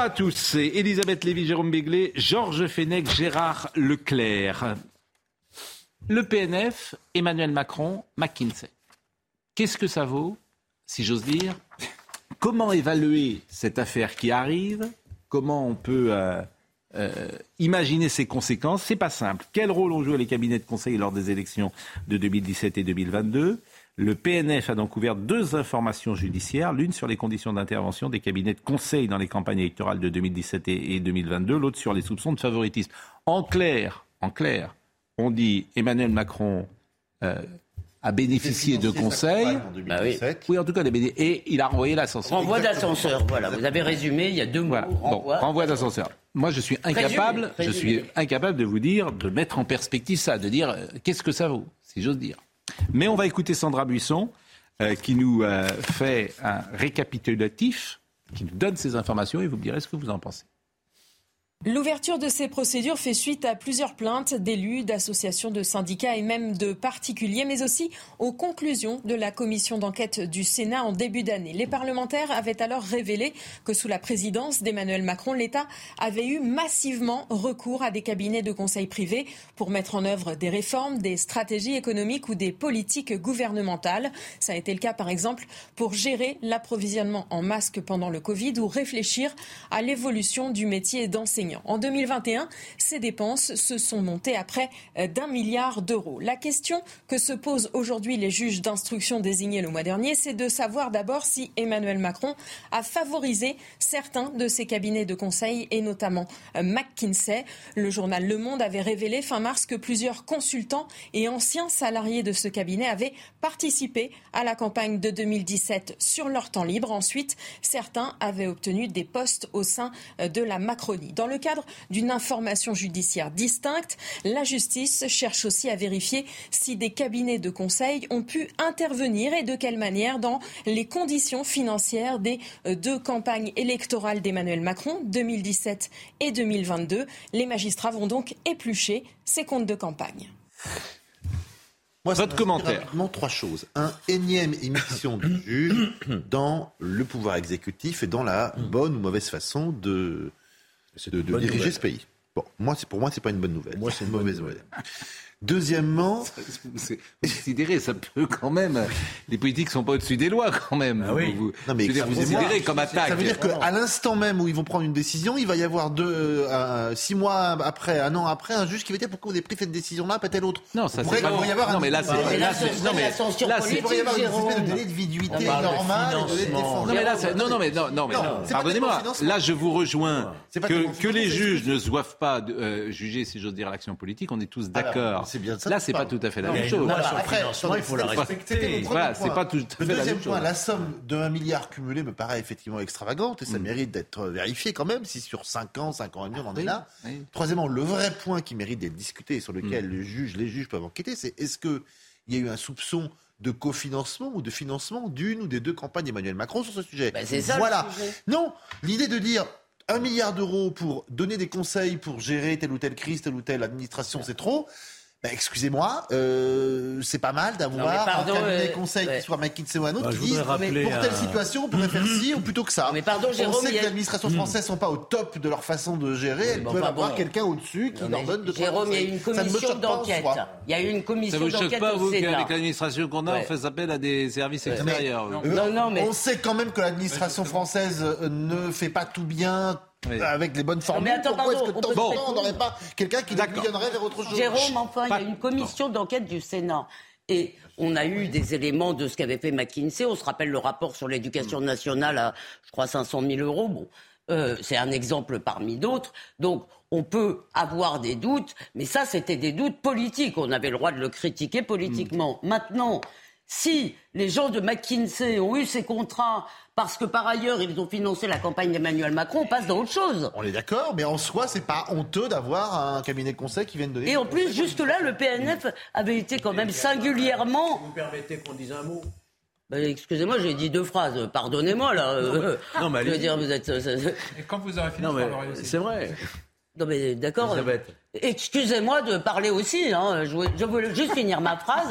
À tous, c'est Elisabeth Lévy, Jérôme Béglé, Georges Fenech, Gérard Leclerc. Le PNF, Emmanuel Macron, McKinsey. Qu'est-ce que ça vaut, si j'ose dire Comment évaluer cette affaire qui arrive Comment on peut euh, euh, imaginer ses conséquences? C'est pas simple. Quel rôle ont joué les cabinets de conseil lors des élections de 2017 et 2022 le PNF a donc ouvert deux informations judiciaires, l'une sur les conditions d'intervention des cabinets de conseil dans les campagnes électorales de 2017 et 2022, l'autre sur les soupçons de favoritisme. En clair, en clair, on dit Emmanuel Macron euh, a bénéficié de conseils. Bah oui. Oui, en tout cas, et il a renvoyé l'ascenseur. Renvoi d'ascenseur, voilà. Vous avez résumé, il y a deux mots. Voilà. Bon, renvoi d'ascenseur. Moi, je suis incapable, Résumé, je suis incapable de vous dire, de mettre en perspective ça, de dire euh, qu'est-ce que ça vaut, si j'ose dire. Mais on va écouter Sandra Buisson, euh, qui nous euh, fait un récapitulatif, qui nous donne ces informations, et vous me direz ce que vous en pensez. L'ouverture de ces procédures fait suite à plusieurs plaintes d'élus, d'associations, de syndicats et même de particuliers, mais aussi aux conclusions de la commission d'enquête du Sénat en début d'année. Les parlementaires avaient alors révélé que sous la présidence d'Emmanuel Macron, l'État avait eu massivement recours à des cabinets de conseil privés pour mettre en œuvre des réformes, des stratégies économiques ou des politiques gouvernementales. Ça a été le cas, par exemple, pour gérer l'approvisionnement en masques pendant le Covid ou réfléchir à l'évolution du métier d'enseignant. En 2021, ces dépenses se sont montées à près d'un milliard d'euros. La question que se posent aujourd'hui les juges d'instruction désignés le mois dernier, c'est de savoir d'abord si Emmanuel Macron a favorisé certains de ses cabinets de conseil et notamment McKinsey. Le journal Le Monde avait révélé fin mars que plusieurs consultants et anciens salariés de ce cabinet avaient participé à la campagne de 2017 sur leur temps libre. Ensuite, certains avaient obtenu des postes au sein de la Macronie. Cadre d'une information judiciaire distincte, la justice cherche aussi à vérifier si des cabinets de conseil ont pu intervenir et de quelle manière dans les conditions financières des deux campagnes électorales d'Emmanuel Macron, 2017 et 2022. Les magistrats vont donc éplucher ces comptes de campagne. Moi, Votre commentaire. Rapidement, trois choses. Un, énième émission du juge dans le pouvoir exécutif et dans la bonne ou mauvaise façon de, de, de diriger ce pays. Bon, moi, c'est pour moi, c'est pas une bonne nouvelle. Moi, c'est une mauvaise nouvelle. Deuxièmement, C'est considéré, ça peut quand même. Les politiques sont pas au-dessus des lois quand même. Ah oui. Vous, Non, mais dire, vous considérez comme attaque. ça veut dire qu'à l'instant même où ils vont prendre une décision, il va y avoir deux, euh, six mois après, un an après, un juge qui va dire pourquoi vous avez pris cette décision-là, pas telle autre. Non, ça c'est pas. il pourrait y avoir non, un- mais là c'est. Mais là, là, c'est- c'est non, mais là, c'est- Il pourrait y avoir une espèce de délai de viduité normal, de délai de financement. défense. Non mais là, c'est- non, non, mais non, non, mais Non, non. pardonnez-moi. Là, je vous rejoins C'est pas que, que les juges ne doivent pas euh, juger, si j'ose dire, l'action politique. On est tous d'accord. C'est bien ça Là, c'est pas tout à fait la même chose. après, il faut la respecter. c'était mon premier Voilà, point. c'est pas tout à Le fait la même deuxième point, chose. la somme de 1 milliard cumulé me paraît effectivement extravagante et ça Mm. mérite d'être vérifié quand même, si sur 5 ans, 5 ans et demi, on en est là. Oui. Troisièmement, le vrai point qui mérite d'être discuté et sur lequel le juge, les juges peuvent enquêter, c'est est-ce qu'il y a eu un soupçon de cofinancement ou de financement d'une ou des deux campagnes d'Emmanuel Macron sur ce sujet Ben, c'est ça, le Voilà. sujet. Non, l'idée de dire un milliard d'euros pour donner des conseils pour gérer telle ou telle crise, telle ou telle administration, c'est trop. Ben, excusez-moi, euh, c'est pas mal d'avoir pardon, un cabinet euh, conseil ouais. qui soit McKinsey ou un autre Bah, qui dise pour telle à- situation on pourrait faire ci ou plutôt que ça. Mais pardon, Jérôme, on sait il y que a- l'administration française sont pas au top de leur façon de gérer, elles mais peuvent avoir bon. quelqu'un au-dessus qui Non, leur donne de trois Jérôme, il y a une Ça commission d'enquête. Il y a eu une Ça commission vous choque d'enquête pas, vous, qu'avec l'administration qu'on a, Ouais. on fasse appel à des services Ouais. extérieurs Euh, Non, non, mais- On sait quand même que l'administration française euh, ne fait pas tout bien Oui. avec les bonnes formules. mais attends, Pourquoi est-ce que de temps en temps on n'aurait pas quelqu'un qui guillonnerait vers autre chose Jérôme, enfin, il y a une commission d'enquête du Sénat. Et on a eu des éléments de ce qu'avait fait McKinsey. On se rappelle le rapport sur l'éducation nationale à, je crois, 500 000 euros. Bon, euh, c'est un exemple parmi d'autres. Donc, on peut avoir des doutes, mais ça, c'était des doutes politiques. On avait le droit de le critiquer politiquement. Maintenant, Si les gens de McKinsey ont eu ces contrats parce que par ailleurs ils ont financé la campagne d'Emmanuel Macron, on passe dans autre chose. On est d'accord, mais en soi, c'est pas honteux d'avoir un cabinet de conseil qui vient de donner. Et en plus, jusque-là, le PNF avait été quand même singulièrement. Vous me permettez qu'on dise un mot Bah, Excusez-moi, j'ai dit deux phrases. Pardonnez-moi là. Euh, Non, mais je veux dire, vous êtes. Et quand vous aurez fini, c'est vrai. Non mais d'accord. Excusez-moi de parler aussi. Hein. Je, je voulais juste finir ma phrase.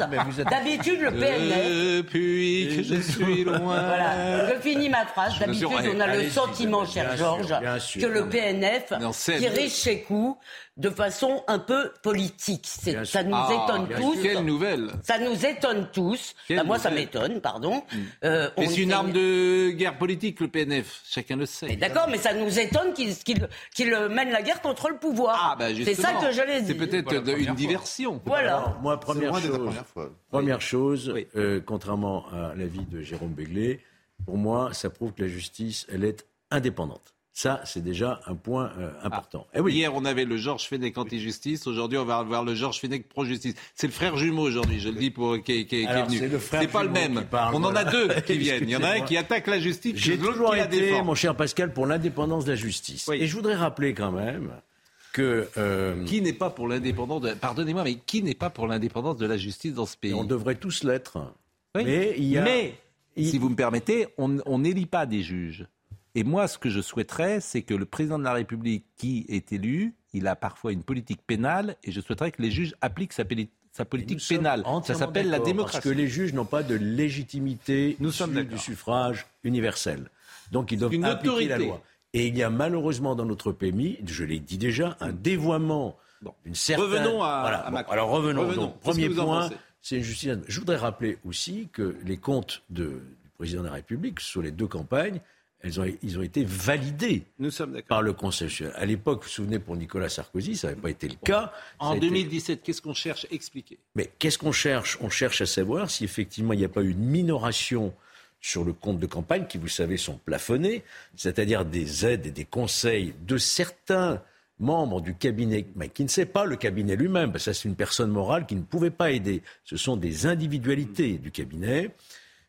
D'habitude, le PNF. Depuis que je suis loin. Voilà, je finis ma phrase. D'habitude, on a le sentiment, bien cher Georges, bien sûr. que le PNF tire ses coups de façon un peu politique. Ça nous Ah, étonne tous. Quelle nouvelle Ça nous étonne tous. Quelle Enfin, moi, ça m'étonne, pardon. Euh, on Mais c'est une arme de guerre politique, le PNF. Chacun le sait. D'accord, mais ça nous étonne qu'il mène la guerre contre le pouvoir. Ah, bah, c'est ça justement. que je l'ai dit. C'est peut-être Voilà, une fois. diversion. Voilà. Alors, moi, première chose, première fois. première chose Oui. euh, contrairement à l'avis de Jérôme Béglé, pour moi, ça prouve que la justice, elle est indépendante. Ça, c'est déjà un point euh, important. Eh oui, Hier, on avait le Georges Fenech anti-justice. Aujourd'hui, on va avoir le Georges Fenech pro-justice. C'est le frère jumeau aujourd'hui, je le dis pour qui, est- qui qui est venu. c'est le frère C'est pas le jumeau même. qui parle, on en a deux qui viennent. Il y en a un qui attaque la justice, J'ai toujours la été, mon cher Pascal, pour l'indépendance de la justice. Oui. Et je voudrais rappeler quand même que euh, Qui n'est pas pour l'indépendance de... Pardonnez-moi, mais qui n'est pas pour l'indépendance de la justice dans ce pays? On devrait tous l'être. Oui. Mais il y a... Mais, il- si vous me permettez, on n'élit pas des juges. Et moi, ce que je souhaiterais, c'est que le président de la République qui est élu, il a parfois une politique pénale, et je souhaiterais que les juges appliquent sa, politique pénale. Ça s'appelle la démocratie. Parce que les juges n'ont pas de légitimité Nous sommes du suffrage universel. Donc ils doivent une appliquer la autorité. loi. Et il y a malheureusement dans notre pays, je l'ai dit déjà, un dévoiement Bon. d'une certaine... Revenons à- Voilà. à Bon, alors revenons. Revenons. Donc, Qu'est-ce premier point, c'est une justice... Je voudrais rappeler aussi que les comptes de- du président de la République sur les deux campagnes, elles ont, ils ont été validés Nous sommes d'accord. par le Conseil. À l'époque, vous vous souvenez, pour Nicolas Sarkozy, ça n'avait pas été le cas. En a été- 2017, qu'est-ce qu'on cherche Expliquez. mais qu'est-ce qu'on cherche? On cherche à savoir si effectivement il n'y a pas eu une minoration sur le compte de campagne, qui vous savez sont plafonnés, c'est-à-dire des aides et des conseils de certains membres du cabinet McKinsey, pas le cabinet lui-même, parce que ça c'est une personne morale qui ne pouvait pas aider. Ce sont des individualités du cabinet.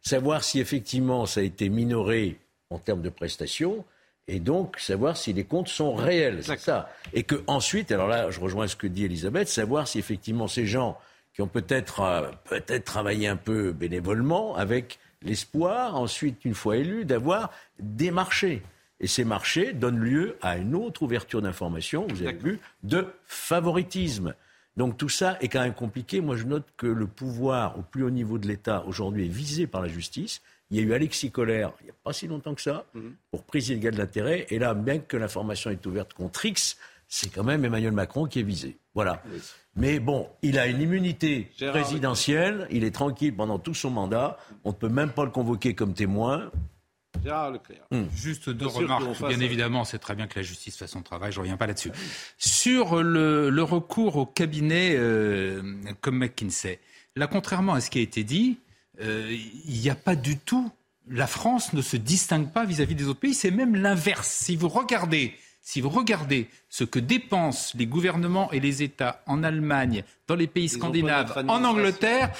Savoir si effectivement ça a été minoré en termes de prestations, et donc savoir si les comptes sont réels. C'est ça. Et que ensuite, alors là, je rejoins ce que dit Elisabeth, savoir si effectivement ces gens qui ont peut-être euh, peut-être travaillé un peu bénévolement, avec l'espoir, ensuite, une fois élus, d'avoir des marchés. Et ces marchés donnent lieu à une autre ouverture d'information, vous avez vu, de favoritisme. Donc tout ça est quand même compliqué. Moi, je note que le pouvoir au plus haut niveau de l'État aujourd'hui est visé par la justice. Il y a eu Alexis Collère, il n'y a pas si longtemps que ça, pour prise illégale d'intérêt. Et là, bien que l'information est ouverte contre X, c'est quand même Emmanuel Macron qui est visé. Voilà. Mais bon, il a une immunité Gérard présidentielle, il est tranquille pendant tout son mandat, on ne peut même pas le convoquer comme témoin. Gérard Leclerc. Juste deux remarques. Bien évidemment, c'est très bien que la justice fasse son travail, je ne reviens pas là-dessus. Sur le, le recours au cabinet euh, comme McKinsey, là, contrairement à ce qui a été dit, euh, il n'y a pas du tout. La France ne se distingue pas vis-à-vis des autres pays, c'est même l'inverse. Si vous regardez. Si vous regardez ce que dépensent les gouvernements et les États en Allemagne, dans les pays Ils scandinaves, en. Angleterre,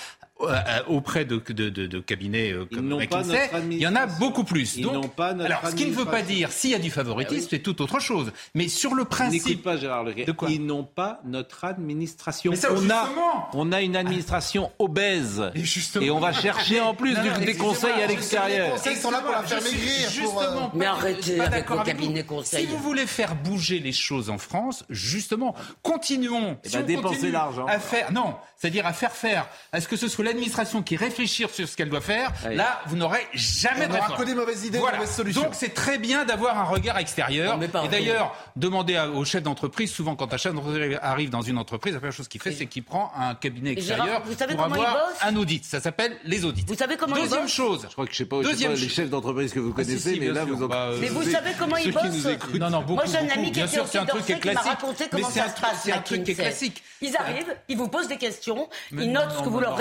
auprès de, de, de- de cabinets euh, Ils comme n'ont pas McKinsey, il y en a administration. beaucoup plus. Ils Donc, pas notre alors, ce qui ne veut pas administration. dire s'il y a du favoritisme, Ah oui. c'est tout autre chose. Mais sur le principe, pas Gérard Leclerc. De quoi Ils n'ont pas notre administration. Mais ça, on, a, justement. on a une administration obèse. Et justement. Et on va chercher en plus Non, des conseils à l'extérieur. Les conseils sont là pour la faire maigrir, pour, euh, Justement, Mais arrêtez pas avec vous. cabinets conseils. Si vous voulez faire bouger les choses en France, justement, continuons. Eh Si ben, on dépensez continue l'argent. À faire, non, c'est-à-dire à faire faire, à ce que ce soit l'administration qui réfléchisse sur ce qu'elle doit faire. Oui. Là, vous n'aurez jamais On de réforme. que des mauvaises idées, Voilà. de mauvaises solutions. Donc c'est très bien d'avoir un regard extérieur. Et d'ailleurs, demandez à- au chef d'entreprise, souvent quand un chef d'entreprise arrive dans une entreprise, la première chose qu'il fait, c'est qu'il prend un cabinet extérieur vous savez pour comment il avoir bosse un audit. Ça s'appelle les audits. Vous savez comment Deuxième chose. Je crois que je sais pas, je sais Deuxième pas les chefs d'entreprise que vous Ah, si, connaissez, si, mais là sûr. vous en Bah, Mais vous savez comment ceux il qui bosse nous écoutent. Non, non, beaucoup, Moi, j'ai un ami qui Bien était sûr, au c'est un truc qui est d'Orsay qui m'a classique. raconté comment ça se passe, c'est un truc qui est classique. Ils arrivent, ils vous posent des questions, ils notent ce que vous leur non.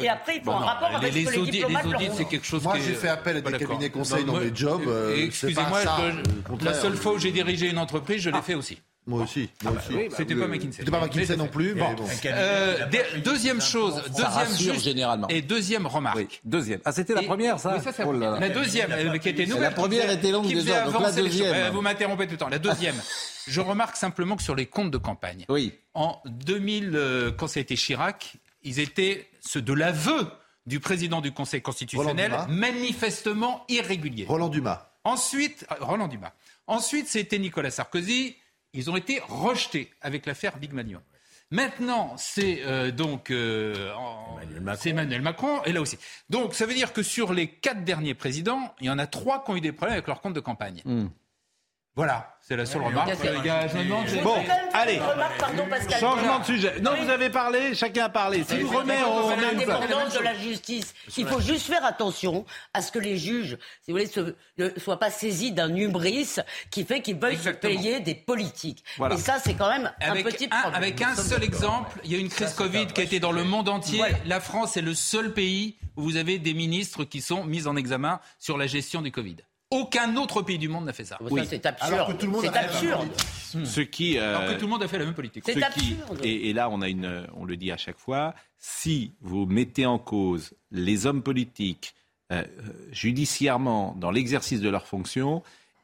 Et après ils font un Non, rapport avec les, ce que les les audits, diplomates les audits, c'est quelque chose Moi, j'ai fait appel à des cabinets conseils dans mes jobs, euh, Excusez-moi, contraire. la seule fois où j'ai dirigé une entreprise, je l'ai fait aussi. Moi aussi. Moi aussi. oui, bah, C'était pas McKinsey. C'était pas McKinsey non plus. Bon. bon. Euh, deuxième chose, deuxième rassure juste- généralement. Et deuxième remarque. Oui, deuxième. Ah, c'était la première, ça Oui, Oh là première. là. La deuxième, euh, qui était nouvelle. La première était longue déjà, donc la deuxième. Euh, Vous m'interrompez tout le temps. La deuxième. Je remarque simplement que sur les comptes de campagne, Oui. en 2000, euh, quand ça a été Chirac, ils étaient ceux de l'aveu du président du Conseil constitutionnel, Roland Dumas. manifestement irréguliers. Roland Dumas. Ensuite, euh, Roland Dumas. Ensuite, c'était Nicolas Sarkozy. Ils ont été rejetés avec l'affaire Big Magnon. Maintenant, c'est euh, donc euh, Emmanuel Macron. c'est Emmanuel Macron, et là aussi. Donc, ça veut dire que sur les quatre derniers présidents, il y en a trois qui ont eu des problèmes avec leur compte de campagne. Voilà, c'est la seule remarque. Les gars, je me demande- Je Bon, allez. pardon, Pascal Changement de sujet. Non, vous avez parlé, chacun a parlé. Si vous remet, on Sur met une l'indépendance de la justice. Il faut juste faire attention à ce que les juges, si vous voulez, se- ne soient pas saisis d'un hubris qui fait qu'ils veulent se Exactement. payer des politiques. Voilà. Et ça, c'est quand même un Avec petit un, problème. avec un seul exemple, il y a une crise Covid qui a été dans le monde entier. Voilà. La France est le seul pays où vous avez des ministres qui sont mis en examen sur la gestion du Covid. Aucun autre pays du monde n'a fait ça. Ça, Oui. c'est absurde. Alors que tout le monde c'est a fait la absurde. Ce qui, euh, Alors que tout le monde a fait la même politique. C'est ce qui- absurde. et, et là, on a une, on le dit à chaque fois, si vous mettez en cause les hommes politiques euh, euh, judiciairement dans l'exercice de leurs fonctions,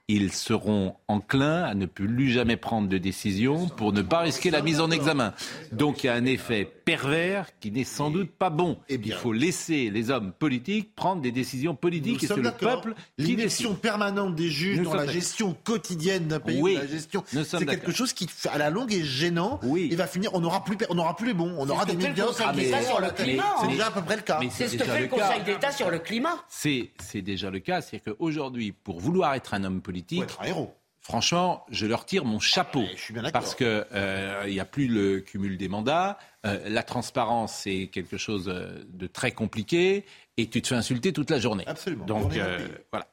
ils seront enclins à ne plus jamais prendre de décision pour ne pas risquer la mise en examen. Donc il y a un effet pervers qui n'est sans doute pas bon. Eh bien. il faut laisser les hommes politiques prendre des décisions politiques et c'est sommes le d'accord. peuple qui décide. permanente des juges Nous dans la gestion quotidienne d'un pays, Oui, la gestion, c'est quelque chose qui, à la longue, est gênant. Oui. Et va finir, on n'aura plus, on n'aura plus les bons, on aura des médias. Ah, sur le climat, C'est hein. déjà à peu près le cas. C'est ce que déjà fait le. Conseil d'État sur le climat. C'est c'est déjà le cas. C'est-à-dire qu'aujourd'hui, pour vouloir être un homme politique, être un héros. Franchement, je leur tire mon chapeau. je suis bien d'accord. Parce que euh, il n'y a plus le cumul des mandats. Euh, la transparence, c'est quelque chose euh, de très compliqué. Et tu te fais insulter toute la journée. Absolument. Donc Journée euh, voilà.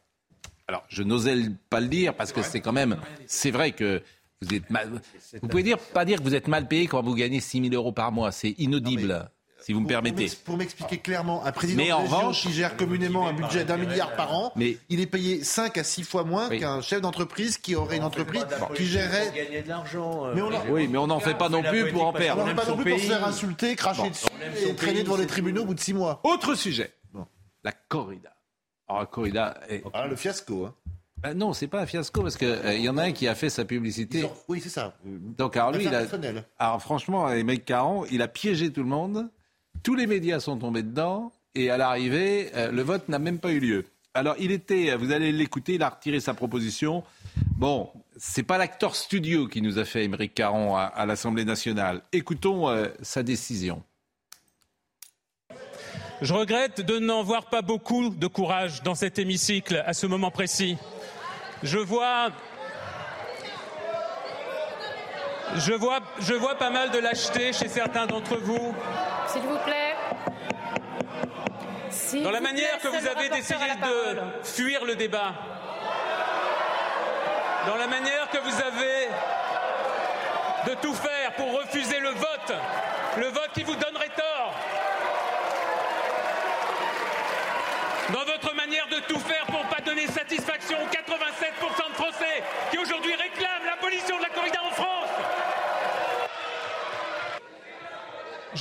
Alors, je n'osais pas le dire parce que c'est quand même. C'est vrai que vous êtes mal. Vous pouvez dire, pas dire que vous êtes mal payé quand vous gagnez 6 000 euros par mois. C'est inaudible, si vous me Pour- permettez. Pour, m'ex- pour m'expliquer clairement, un président Mais de en région revanche- qui gère communément un budget d'un milliard par an, Mais- il est payé 5 à 6 fois moins Oui. qu'un chef d'entreprise qui aurait une entreprise qui gérerait. gagner de l'argent. euh, on Oui, mais on n'en fait pas non plus pour en On perdre. n'en pas non plus pour se faire insulter, cracher dessus et traîner devant les tribunaux au bout de 6 mois. Autre sujet. La corrida. Alors, la corrida. est- Ah, le fiasco. Hein. Ben non, c'est pas un fiasco parce qu'il y en a un qui a fait sa publicité. Ont- Oui, c'est ça. Donc, alors lui, il a. Alors franchement, Émeric Caron, il a piégé tout le monde. Tous les médias sont tombés dedans. Et à l'arrivée, euh, le vote n'a même pas eu lieu. Alors, il était, vous allez l'écouter, il a retiré sa proposition. Bon, c'est pas l'acteur studio qui nous a fait Émeric Caron à, à l'Assemblée nationale. Écoutons euh, sa décision. Je regrette de n'en voir pas beaucoup de courage dans cet hémicycle à ce moment précis. Je vois. Je vois, je vois pas mal de lâcheté chez certains d'entre vous S'il vous plaît. S'il dans la vous manière plaît, que vous avez d'essayer de fuir le débat. Dans la manière que vous avez de tout faire pour refuser le vote. Le vote qui vous donnerait tort. Dans votre manière de tout faire pour pas donner satisfaction aux 87% de Français qui aujourd'hui réclament l'abolition de la corrida en France.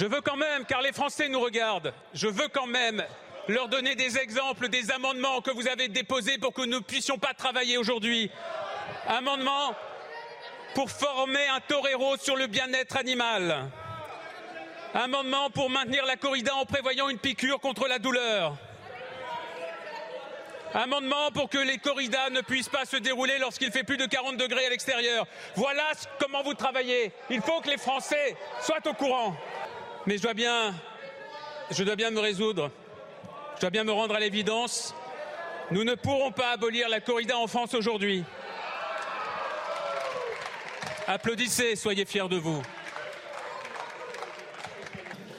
Je veux quand même, car les Français nous regardent, je veux quand même leur donner des exemples des amendements que vous avez déposés pour que nous ne puissions pas travailler aujourd'hui. Amendement pour former un torero sur le bien-être animal. Amendement pour maintenir la corrida en prévoyant une piqûre contre la douleur. Amendement pour que les corridas ne puissent pas se dérouler lorsqu'il fait plus de 40 degrés à l'extérieur. Voilà comment vous travaillez. Il faut que les Français soient au courant. Mais je dois bien, me résoudre. Je dois bien me rendre à l'évidence. Nous ne pourrons pas abolir la corrida en France aujourd'hui. Applaudissez, soyez fiers de vous.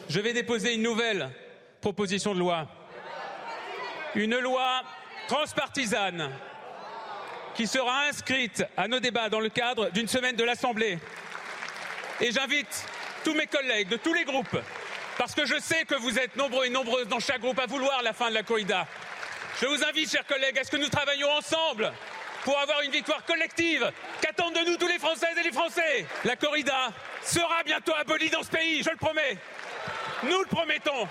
Je vais déposer une nouvelle proposition de loi. Une loi transpartisane qui sera inscrite à nos débats dans le cadre d'une semaine de l'Assemblée. Et j'invite tous mes collègues de tous les groupes, parce que je sais que vous êtes nombreux et nombreuses dans chaque groupe à vouloir la fin de la corrida. Je vous invite, chers collègues, à ce que nous travaillions ensemble pour avoir une victoire collective qu'attendent de nous tous les Françaises et les Français. La corrida sera bientôt abolie dans ce pays, je le promets. Nous le promettons.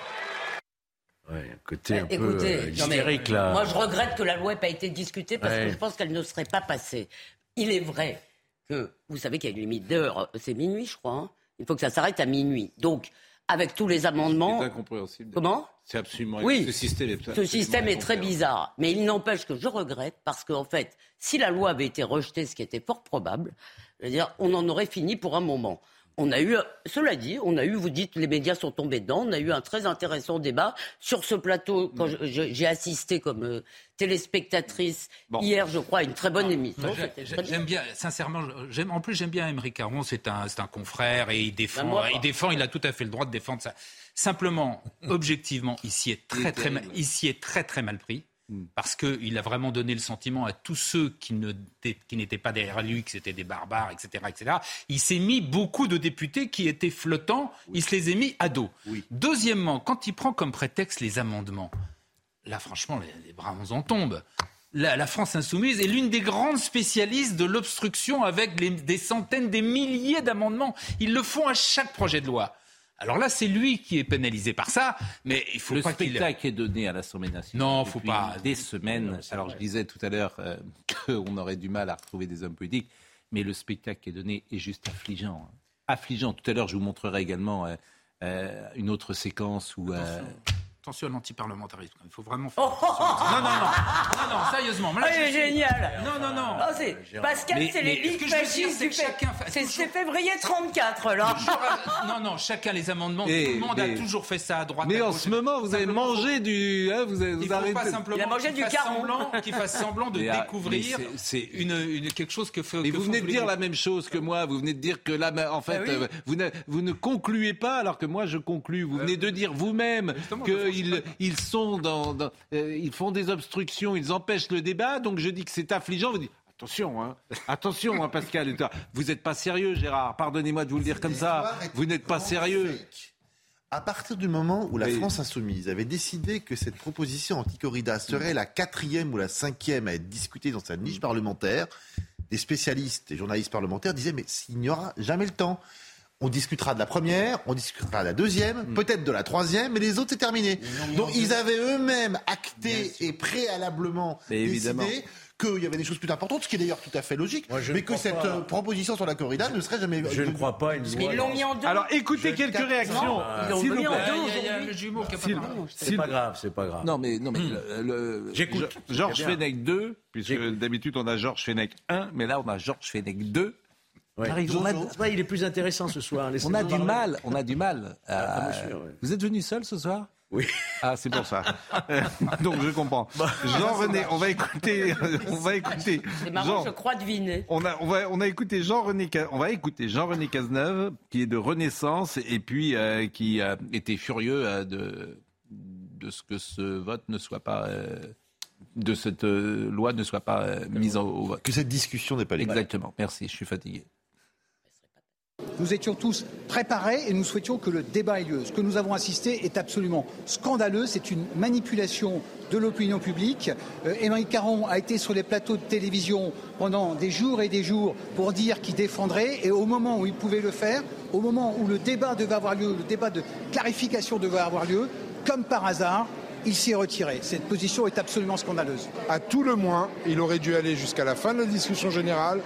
Ouais, un côté un peu écoutez, euh, mais hystérique, là. Moi, je regrette que la loi n'ait pas été discutée parce Ouais. que je pense qu'elle ne serait pas passée. Il est vrai que, vous savez qu'il y a une limite d'heure, c'est minuit, je crois. hein. Il faut que ça s'arrête à minuit. Donc, avec tous les amendements. C'est incompréhensible. Comment? C'est absolument. Oui. Ce système est, Ce système est très bizarre. Mais il n'empêche que je regrette parce qu'en fait, si la loi avait été rejetée, ce qui était fort probable, je veux dire, on en aurait fini pour un moment. On a eu, cela dit, on a eu, vous dites, les médias sont tombés dedans, on a eu un très intéressant débat sur ce plateau. Quand je- j'ai assisté comme euh, téléspectatrice Bon. hier, je crois, à une très bonne émission. Très bien. J'aime bien, sincèrement, j'aime, en plus j'aime bien Émeric Caron, c'est un, un confrère et il défend, Ben, moi, il défend, il a tout à fait le droit de défendre ça. Simplement, objectivement, ici est très très, mal, ici est très très mal pris. Parce qu'il a vraiment donné le sentiment à tous ceux qui, ne, qui n'étaient pas derrière lui, que c'était des barbares, etc., etc. Il s'est mis beaucoup de députés qui étaient flottants, il se les a mis à dos. Deuxièmement, quand il prend comme prétexte les amendements, là, franchement, les, les bras en tombent. La, la France insoumise est l'une des grandes spécialistes de l'obstruction avec les- des centaines, des milliers d'amendements. Ils le font à chaque projet de loi. Alors là, c'est lui qui est pénalisé par ça, mais il faut Le pas spectacle est donné à l'Assemblée nationale. Non, faut depuis pas. Des semaines. Alors je disais tout à l'heure euh, qu'on aurait du mal à retrouver des hommes politiques, mais le spectacle qui est donné est juste affligeant. Affligeant. Tout à l'heure, je vous montrerai également euh, euh, une autre séquence où. Euh, Attention à l'antiparlementarisme. Il faut vraiment faire attention. Non, non, non, non, non, sérieusement. Là, Oh, il je suis- génial. Non, non, non. Ah, c'est- Pascal, Mais- c'est les ce que ligues fascistes c'est du que fait- chacun fait C'est toujours- c'est février 34, là. Non, non, chacun les amendements. Et- tout le monde mais- a toujours fait ça à droite. Mais à en ce moment, vous avez Simplement, mangé du. hein, vous avez, Il vous faut arrêtez- pas simplement Il a mangé qu'il du semblant, qu'il fasse semblant de Mais, ah, découvrir c'est- c'est- une, une- quelque chose que fait. Mais que vous venez de dire la même chose que moi. Vous venez de dire que là, en fait, Ah oui. euh, vous, ne, vous ne concluez pas alors que moi je conclus. Vous venez de dire vous-même pense qu'ils ils sont dans, dans- euh, ils font des obstructions, ils empêchent le débat. Donc je dis que c'est affligeant. Vous dites attention, hein, attention, hein, Pascal. Vous n'êtes pas sérieux, Gérard. Pardonnez-moi de vous le dire comme ça. Vous n'êtes pas sérieux. À partir du moment où la. France insoumise avait décidé que cette proposition anti-corrida serait la quatrième ou la cinquième à être discutée dans sa niche parlementaire, des spécialistes et journalistes parlementaires disaient mais il n'y aura jamais le temps. On discutera de la première, on discutera de la deuxième, Mm. peut-être de la troisième, mais les autres c'est terminé. Donc ils avaient eux-mêmes acté et préalablement Mais évidemment. décidé qu'il y avait des choses plus importantes, ce qui est d'ailleurs tout à fait logique, Moi, mais que cette pas. euh, proposition sur la corrida ne serait jamais. Je ne crois pas à une ils l'ont mis en deux. Alors écoutez Je- quelques réactions. Ils l'ont mis en deux. C'est pas grave, c'est pas grave. Non, mais, non, mais le, le- J'écoute. Jo- Georges. Fenech 2, puisque J'écoute. d'habitude on a Georges Fenech 1, mais là on a Georges Fenech 2. Ouais. On a- Ouais, il est plus intéressant ce soir. On a du parler. mal, on a du mal. à- Ah, monsieur, ouais. Vous êtes venu seul ce soir? Oui. Ah, c'est pour ça. Euh, Donc je comprends. Jean-René, on va écouter, on va écouter. C'est marrant, Jean- je crois deviner. on a, on va, on a écouté Jean-René, on va écouter Jean-René Cazeneuve, qui est de Renaissance et puis euh, qui euh, était furieux euh, de, de ce que ce vote ne soit pas, euh, de cette euh, loi ne soit pas euh, mise en- au vote. Que cette discussion n'est pas légale. Exactement. Merci, je suis fatigué. Nous étions tous préparés et nous souhaitions que le débat ait lieu. Ce que nous avons assisté est absolument scandaleux. C'est une manipulation de l'opinion publique. Euh, Caron a été sur les plateaux de télévision pendant des jours et des jours pour dire qu'il défendrait. Et au moment où il pouvait le faire, au moment où le débat devait avoir lieu, le débat de clarification devait avoir lieu, comme par hasard, il s'y est retiré. Cette position est absolument scandaleuse. À tout le moins, il aurait dû aller jusqu'à la fin de la discussion générale,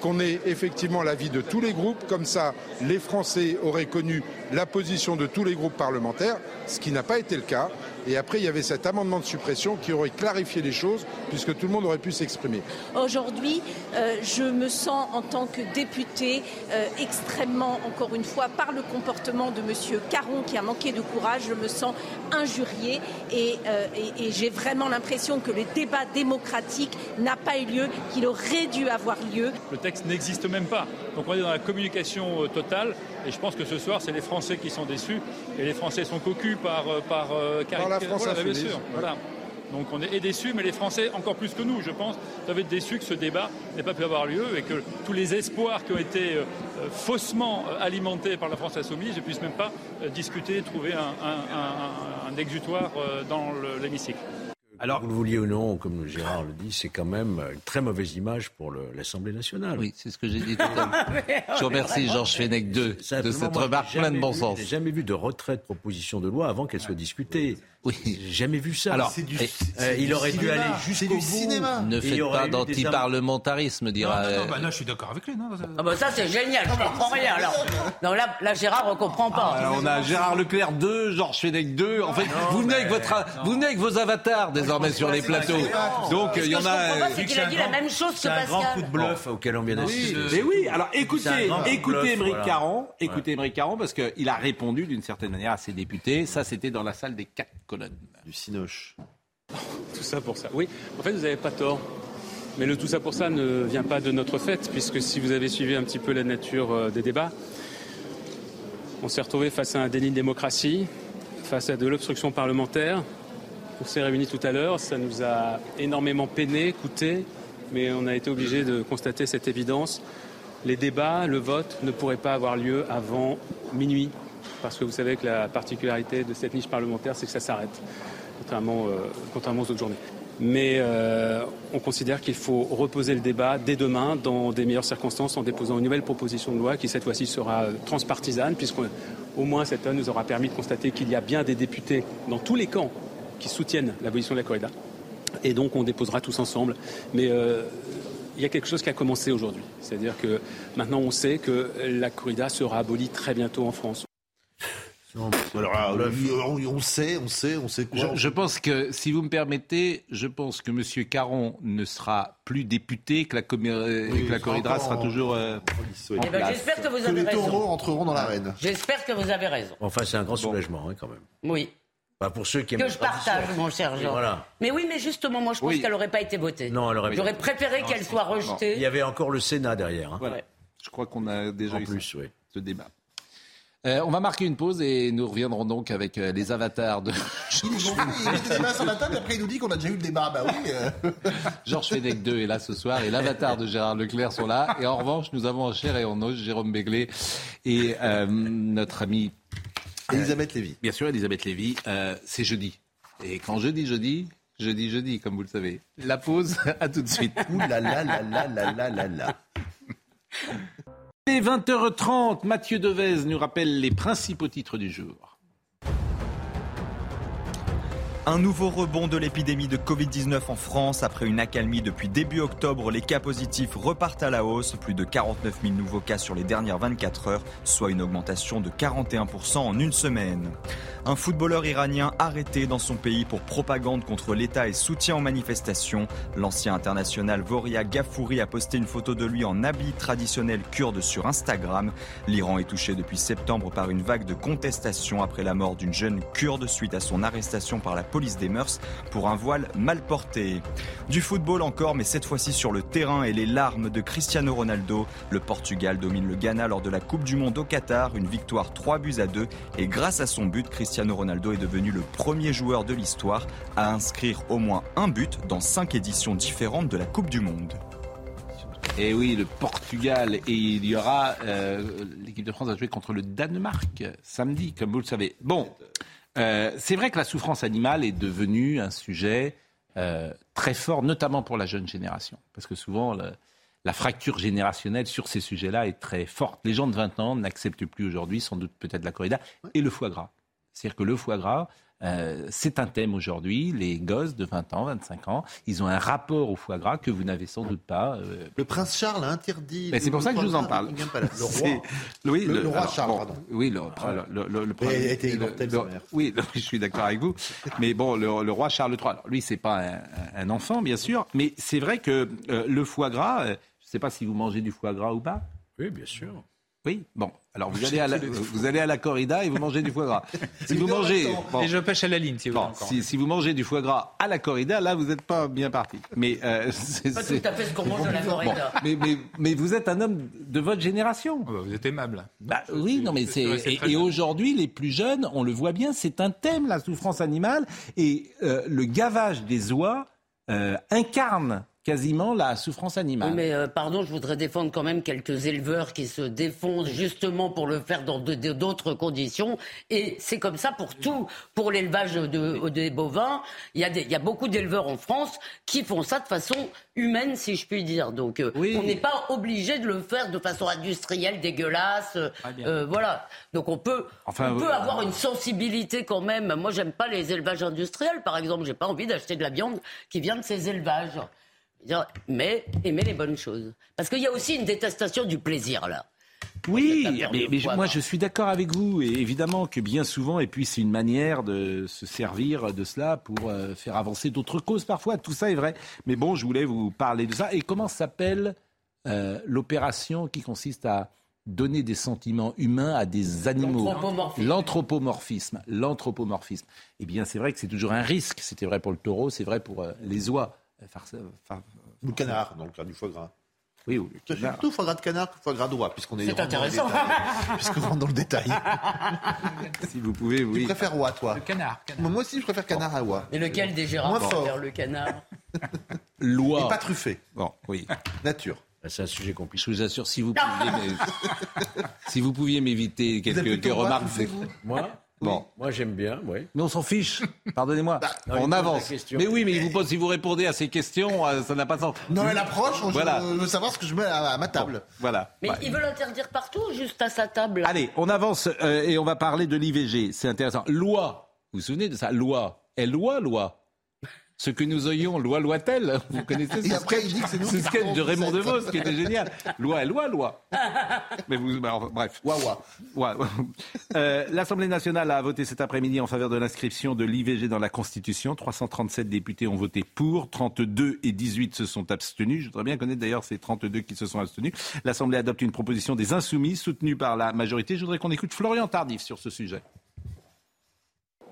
qu'on ait effectivement l'avis de tous les groupes. Comme ça, les Français auraient connu la position de tous les groupes parlementaires, ce qui n'a pas été le cas. Et après, il y avait cet amendement de suppression qui aurait clarifié les choses, puisque tout le monde aurait pu s'exprimer. Aujourd'hui, euh, je me sens en tant que députée euh, extrêmement, encore une fois, par le comportement de M. Caron qui a manqué de courage, je me sens injuriée et, euh, et- et j'ai vraiment l'impression que le débat démocratique n'a pas eu lieu, qu'il aurait dû avoir lieu. Le texte n'existe même pas. Donc on est dans la communication euh, totale. Et je pense que ce soir, c'est les Français qui sont déçus. Et les Français sont cocus par, euh, par, euh, la France Voilà, bien insoumise. sûr. Voilà. Donc on est déçus, mais les Français, encore plus que nous, je pense, doivent être déçus que ce débat n'ait pas pu avoir lieu et que tous les espoirs qui ont été euh, euh, faussement euh, alimentés par la France insoumise ne puissent même pas euh, discuter, trouver un, un- un- un exutoire euh, dans le- l'hémicycle. Alors, vous le vouliez ou non, comme Gérard le dit, c'est quand même une très mauvaise image pour l'Assemblée nationale. Oui, c'est ce que j'ai dit tout à l'heure. Je remercie Georges Fenech de, de cette remarque pleine de bon sens. Je n'ai jamais vu de retrait de proposition de loi avant qu'elle soit discutée. Oui, j'ai jamais vu ça. Alors, du, euh, il aurait dû aller jusqu'au bout. cinéma. Ne faites pas d'anti-parlementarisme, dira. Non, non, non bah là, je suis d'accord avec lui. Non, ah bah ça, c'est génial. Je comprends rien. Alors, non, là, là, Gérard, on comprend pas. Ah, on a Gérard Leclerc 2, Georges Fenech 2. En fait, vous venez avec votre, vous venez avec vos avatars désormais sur les plateaux. Donc, il y en a. C'est qu'il a dit la même chose que Pascal. C'est un grand coup de bluff auquel on vient d'assister. Mais oui. Alors, écoutez, écoutez Émeric Caron, écoutez Émeric Caron, parce qu'il a répondu d'une certaine manière à ses députés. Ça, c'était dans la salle des quatre du Cinoche. Tout ça pour ça. Oui, en fait, vous n'avez pas tort. Mais le tout ça pour ça ne vient pas de notre fait, puisque si vous avez suivi un petit peu la nature euh, des débats, on s'est retrouvé face à un déni de démocratie, face à de l'obstruction parlementaire. On s'est réunis tout à l'heure, ça nous a énormément peiné, coûté, mais on a été obligé de constater cette évidence. Les débats, le vote ne pourraient pas avoir lieu avant minuit, parce que vous savez que la particularité de cette niche parlementaire, c'est que ça s'arrête contrairement, euh, contrairement aux autres journées. Mais euh, on considère qu'il faut reposer le débat dès demain dans des meilleures circonstances en déposant une nouvelle proposition de loi qui cette fois-ci sera euh, transpartisane puisqu'au moins cette heure nous aura permis de constater qu'il y a bien des députés dans tous les camps qui soutiennent l'abolition de la corrida. Et donc on déposera tous ensemble. Mais il y a quelque chose qui a commencé aujourd'hui. C'est-à-dire que maintenant on sait que la corrida sera abolie très bientôt en France. Alors, on, sait, on sait, on sait quoi. Je, pense que, si vous me permettez, je pense que M. Caron ne sera plus député, que la, que la corridra sera toujours euh, en eh ben, J'espère que vous avez que les taureaux entreront dans l'arène. J'espère que vous avez raison. Enfin, c'est un grand soulagement, hein, quand même. Oui. Pas pour ceux qui que je partage, mon cher Jean. Voilà. Mais oui, mais justement, moi, je pense qu'elle n'aurait pas été votée. Non, elle aurait. J'aurais préféré qu'elle soit rejetée. Il y avait encore le Sénat derrière. Hein. Voilà. Je crois qu'on a déjà en eu plus, oui. ce débat. Euh, on va marquer une pause et nous reviendrons donc avec euh, les avatars de. Il nous le débat sur la table après il nous dit qu'on a déjà eu le débat. Bah oui. Euh. Georges Fenech 2 est là ce soir et l'avatar de Gérard Leclerc sont là. Et en revanche, nous avons en chair et en os Jérôme Béglé et notre ami. Elisabeth Lévy. Bien sûr, Elisabeth Lévy. c'est jeudi. Et quand je dis jeudi, je dis jeudi, comme vous le savez. La pause, à tout de suite. Ouh là là là là là là là là. 20h30, Mathieu Devez nous rappelle les principaux titres du jour. Un nouveau rebond de l'épidémie de Covid-19 en France. Après une accalmie depuis début octobre, les cas positifs repartent à la hausse. Plus de 49 000 nouveaux cas sur les dernières 24 heures, soit une augmentation de 41% en une semaine. Un footballeur iranien arrêté dans son pays pour propagande contre l'État et soutien aux manifestations. L'ancien international Voria Gafouri a posté une photo de lui en habit traditionnel kurde sur Instagram. L'Iran est touché depuis septembre par une vague de contestation après la mort d'une jeune kurde suite à son arrestation par la police des mœurs pour un voile mal porté. Du football encore, mais cette fois-ci sur le terrain et les larmes de Cristiano Ronaldo. Le Portugal domine le Ghana lors de la Coupe du Monde au Qatar, une victoire 3 buts à 2 et grâce à son but, Cristiano Ronaldo est devenu le premier joueur de l'histoire à inscrire au moins un but dans cinq éditions différentes de la Coupe du Monde. Et oui, le Portugal. Et il y aura. Euh, l'équipe de France va jouer contre le Danemark samedi, comme vous le savez. Bon, euh, c'est vrai que la souffrance animale est devenue un sujet euh, très fort, notamment pour la jeune génération. Parce que souvent, la fracture générationnelle sur ces sujets-là est très forte. Les gens de 20 ans n'acceptent plus aujourd'hui, sans doute peut-être la corrida, et le foie gras. C'est-à-dire que le foie gras, euh, c'est un thème aujourd'hui. Les gosses de 20 ans, 25 ans, ils ont un rapport au foie gras que vous n'avez sans doute pas. Euh. Le prince Charles a interdit. Mais c'est pour ça que je vous en parle. Le roi. Oui, le, roi Charles. pardon. Oui, le, le, Oui, je suis d'accord avec vous. Mais bon, le, roi Charles III. Alors, lui, c'est pas un, enfant, bien sûr, mais c'est vrai que euh, le foie gras. je ne sais pas si vous mangez du foie gras ou pas. Oui, bien sûr. Oui, bon. Alors vous allez, à la, vous allez à la corrida et vous mangez du foie gras. Si vous mangez, et je pêche à la ligne, si vous, si, vous mangez du foie gras à la corrida, là vous n'êtes pas bien parti. Mais euh, c'est pas tout à fait ce qu'on mange à la corrida. mais, mais, mais, vous êtes un homme de votre génération. Oh, bah, vous êtes aimable. Bah, oui, non mais c'est et, aujourd'hui les plus jeunes, on le voit bien, c'est un thème la souffrance animale et euh, le gavage des oies euh, incarne quasiment la souffrance animale. Oui, mais euh, pardon, je voudrais défendre quand même quelques éleveurs qui se défendent justement pour le faire dans d'autres conditions. Et c'est comme ça pour tout. Pour l'élevage de, des bovins, il y, a y a beaucoup d'éleveurs en France qui font ça de façon humaine, si je puis dire. Donc euh, on n'est pas obligé de le faire de façon industrielle, dégueulasse. Euh, voilà. Donc on peut, enfin, on peut avoir une sensibilité quand même. Moi, j'aime pas les élevages industriels, par exemple. J'ai pas envie d'acheter de la viande qui vient de ces élevages mais aimer les bonnes choses. Parce qu'il y a aussi une détestation du plaisir, là. Oui, mais, moi je suis d'accord avec vous. Et évidemment que bien souvent, et puis c'est une manière de se servir de cela pour euh, faire avancer d'autres causes parfois. Tout ça est vrai. Mais bon, je voulais vous parler de ça. Et comment s'appelle euh, l'opération qui consiste à donner des sentiments humains à des animaux? L'anthropomorphisme. L'anthropomorphisme. Eh bien, c'est vrai que c'est toujours un risque. C'était vrai pour le taureau, c'est vrai pour euh, les oies. Ou le canard, dans le cas du foie gras. Oui, oui. Plutôt foie gras de canard que foie gras d'oie, puisqu'on est, C'est intéressant. Puisqu'on rentre dans le détail. si vous pouvez, oui. Tu préfères oie, toi Le canard. Moi aussi, je préfère canard à oie. Et lequel des Gérard préfère le canard? Loi. Et pas truffé. Bon, oui. Nature. Ah, c'est un sujet compliqué. Je vous assure, si vous pouviez, si vous pouviez m'éviter quelques, remarques. Moi? Bon. Moi, j'aime bien, oui. Mais on s'en fiche. Pardonnez-moi. Bah, on avance. Mais oui, mais vous, si vous répondez à ces questions, euh, ça n'a pas de sens. Non, elle approche. Voilà. Je veux savoir ce que je mets à, ma table. voilà. Mais il veut l'interdire partout, juste à sa table? Allez, on avance euh, et on va parler de l'IVG. C'est intéressant. Loi. Vous vous souvenez de ça? Loi. Elle loi, loi? Ce que nous ayons, loi, loi-t-elle Vous connaissez ce sketch, de Raymond DeVos qui était génial. Loi, loi, loi. Mais vous, bah, bref. Euh, L'Assemblée nationale a voté cet après-midi en faveur de l'inscription de l'IVG dans la Constitution. 337 députés ont voté pour, 32 et 18 se sont abstenus. Je voudrais bien connaître d'ailleurs ces 32 qui se sont abstenus. L'Assemblée adopte une proposition des insoumis soutenue par la majorité. Je voudrais qu'on écoute Florian Tardif sur ce sujet.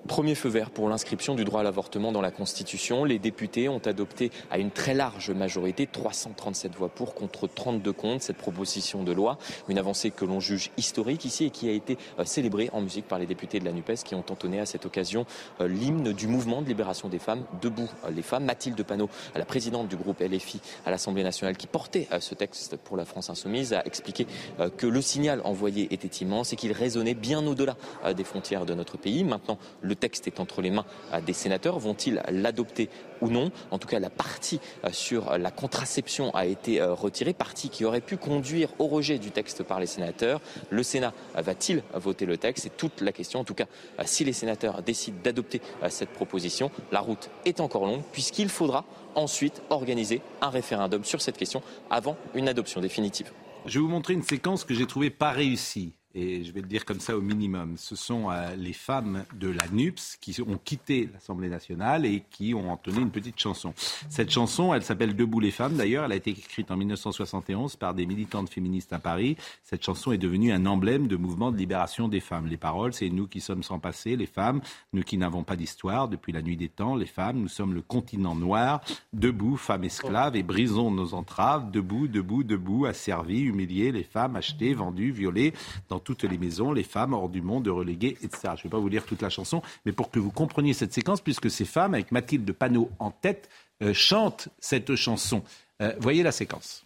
Premier feu vert pour l'inscription du droit à l'avortement dans la Constitution. Les députés ont adopté à une très large majorité, 337 voix pour contre 32 contre, cette proposition de loi. Une avancée que l'on juge historique ici et qui a été euh, célébrée en musique par les députés de la NUPES qui ont entonné à cette occasion euh, l'hymne du mouvement de libération des femmes, Debout euh, les femmes. Mathilde Panot, la présidente du groupe LFI à l'Assemblée nationale qui portait ce texte pour la France insoumise, a expliqué que le signal envoyé était immense et qu'il résonnait bien au-delà des frontières de notre pays. Maintenant, le le texte est entre les mains euh, des sénateurs. Vont-ils l'adopter ou non? En tout cas, la partie euh, sur la contraception a été euh, retirée, partie qui aurait pu conduire au rejet du texte par les sénateurs. Le Sénat va-t-il voter le texte? C'est toute la question. En tout cas, si les sénateurs décident d'adopter cette proposition, la route est encore longue puisqu'il faudra ensuite organiser un référendum sur cette question avant une adoption définitive. Je vais vous montrer une séquence que j'ai trouvée pas réussie et je vais le dire comme ça au minimum, ce sont euh, les femmes de la NUPS qui ont quitté l'Assemblée nationale et qui ont entonné une petite chanson. Cette chanson, elle s'appelle Debout les femmes d'ailleurs, elle a été écrite en 1971 par des militantes féministes à Paris. Cette chanson est devenue un emblème de mouvement de libération des femmes. Les paroles, c'est nous qui sommes sans passé, les femmes, nous qui n'avons pas d'histoire depuis la nuit des temps, les femmes, nous sommes le continent noir, debout, femmes esclaves, et brisons nos entraves, debout, debout, debout, asservis, humiliés, les femmes achetées, vendues, violées, toutes les maisons, les femmes hors du monde, reléguées, etc. Je ne vais pas vous lire toute la chanson, mais pour que vous compreniez cette séquence, puisque ces femmes, avec Mathilde Panot en tête, euh, chantent cette chanson. Euh, voyez la séquence.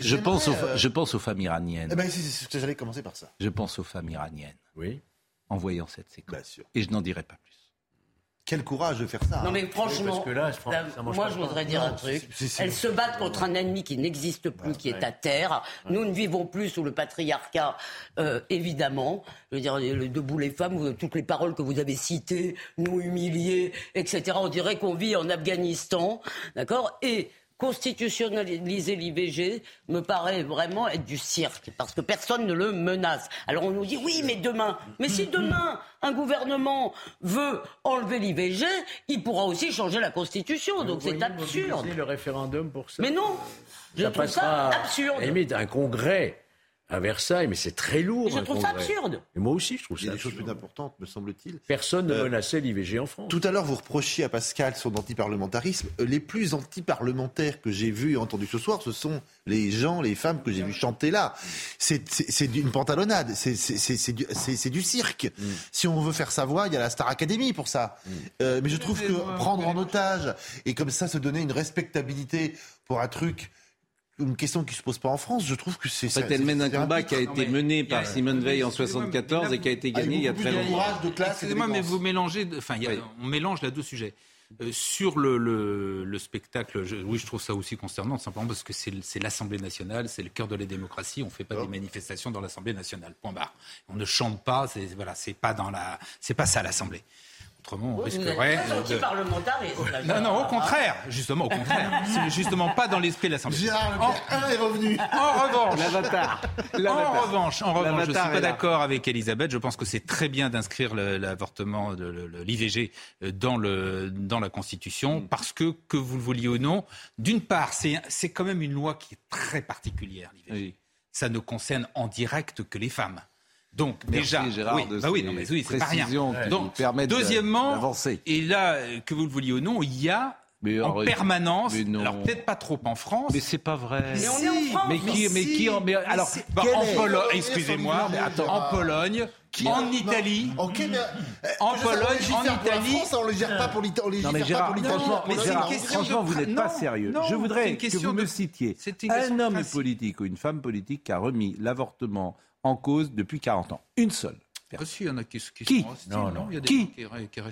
Je, pense aux, euh, je pense aux femmes iraniennes. Eh ben, c'est, j'allais commencer par ça. Je pense aux femmes iraniennes. Oui. En voyant cette séquence. Et je n'en dirai pas plus. Quel courage de faire ça. Non, hein. mais franchement, moi, je voudrais dire un truc. Elles se battent contre un ennemi qui n'existe plus, qui est à terre. Nous ne vivons plus sous le patriarcat, euh, évidemment. Je veux dire, le debout les femmes, toutes les paroles que vous avez citées, nous humilier, etc. On dirait qu'on vit en Afghanistan, d'accord? Et constitutionnaliser l'IVG me paraît vraiment être du cirque, parce que personne ne le menace. Alors on nous dit oui, mais demain, mais si demain un gouvernement veut enlever l'IVG, il pourra aussi changer la Constitution, donc c'est absurde. le référendum pour ça. Mais non, je ça trouve passera ça absurde. limite, un congrès à Versailles, mais c'est très lourd. Je un trouve ça absurde. Et moi aussi, je trouve Il y ça a des choses plus importantes, me semble-t-il. Personne ne Euh, menaçait l'IVG en France. Tout à l'heure, vous reprochiez à Pascal son antiparlementarisme. Euh, Les plus antiparlementaires que j'ai vus et entendus ce soir, ce sont les gens, les femmes que j'ai vus chanter là. C'est- une pantalonnade, c'est du, cirque. Mm. Si on veut faire sa voix, il y a la Star Academy pour ça. Euh, mais je trouve que prendre en otage et comme ça se donner une respectabilité pour un truc, une question qui se pose pas en France, je trouve que c'est En fait, elle mène un combat qui a été mené par Simone Veil en 74 et qui a été gagné il y a très longtemps. courage, de classe et Excusez-moi, mais vous mélangez, de- enfin, il y a- on mélange là deux sujets. Euh, sur le, le- le spectacle, je- oui, je trouve ça aussi concernant, simplement parce que c'est l'Assemblée nationale, c'est le cœur de la démocratie. On ne fait pas des manifestations dans l'Assemblée nationale. Point barre. On ne chante pas. C'est voilà, c'est pas dans la, c'est pas ça l'Assemblée. Autrement, on risquerait. de- Non, non, au contraire. Justement, au contraire. C'est justement pas dans l'esprit de l'Assemblée. Gérard un est revenu. En revanche, L'avatar. en revanche, en revanche, je suis pas d'accord avec Elisabeth. Je pense que c'est très bien d'inscrire l'avortement, l'IVG euh, dans le dans la Constitution Mm. parce que que vous le vouliez ou non, d'une part, c'est c'est quand même une loi qui est très particulière. L'IVG, ça ne concerne en direct que les femmes. Donc Merci, déjà, Gérard, oui, de bah oui, ces non, mais oui, c'est pas rien. qui Donc, permettent de- deuxièmement, d'avancer. et là, euh, que vous le vouliez ou non, il y a Mais en permanence, Mais alors peut-être pas trop en France, Mais c'est pas vrai. Mais on est en France. Mais qui, mais qui, mais alors, Bah, en Pologne, excusez-moi, Mais attends. en Pologne, en Non, Italie, mais, euh, En sais, Pologne, on légifère en Italie. France, on ne gère pas pour l'Italie. On Non mais pas Gérard, pour franchement, mais c'est une Gérard, question franchement, de vous n'êtes pas sérieux. non, Je voudrais que vous me citiez c'est une question un homme principe. politique ou une femme politique qui a remis l'avortement en cause depuis 40 ans. Une seule. Ah, si, il y en a qui, qui Qui sont hostiles, Non, non. Il y a des Qui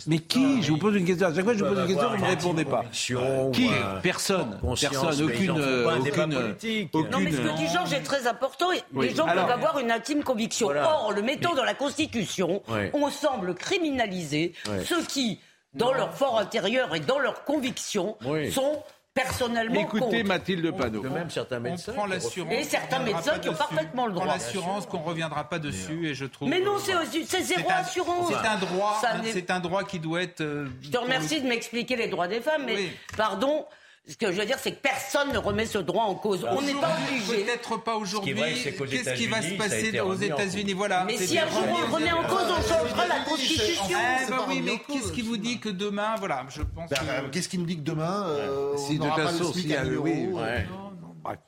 Mais qui Je vous pose une question. À chaque fois que je Ils pose une question, vous ne répondez pas. conviction Qui Personne. Personne. Aucune. Aucune. politique. Non, mais ce que dit Georges est très important. Oui. Les gens Alors- peuvent avoir une intime conviction. Voilà. Or, le mettant dans la Constitution, on semble criminaliser ceux qui, dans leur fort intérieur et dans leurs convictions, Oui. sont personnellement Écoutez contre. Mathilde Panot. De même certains On médecins. prend qui l'assurance. Et certains médecins qui ont parfaitement le On prend droit. l'assurance qu'on ne reviendra pas dessus et je trouve. Mais non, c'est zéro un- assurance. C'est un droit. C'est un droit qui doit être. euh, Je te remercie de m'expliquer les droits des femmes, mais Oui. pardon, ce que je veux dire, c'est que personne ne remet ce droit en cause. On n'est pas obligé. Peut-être pas aujourd'hui. Qu'est-ce qui va se passer aux États-Unis. Voilà. Mais si un jour on le remet en cause, on changera la Constitution. Eh ben pas oui, mais qu'est-ce qui vous dit que demain, voilà, je pense que. euh, Qu'est-ce qui nous dit que demain, euh, Si, on n'aura pas le SMIC à 1000 oui, euros Ouais. Bref.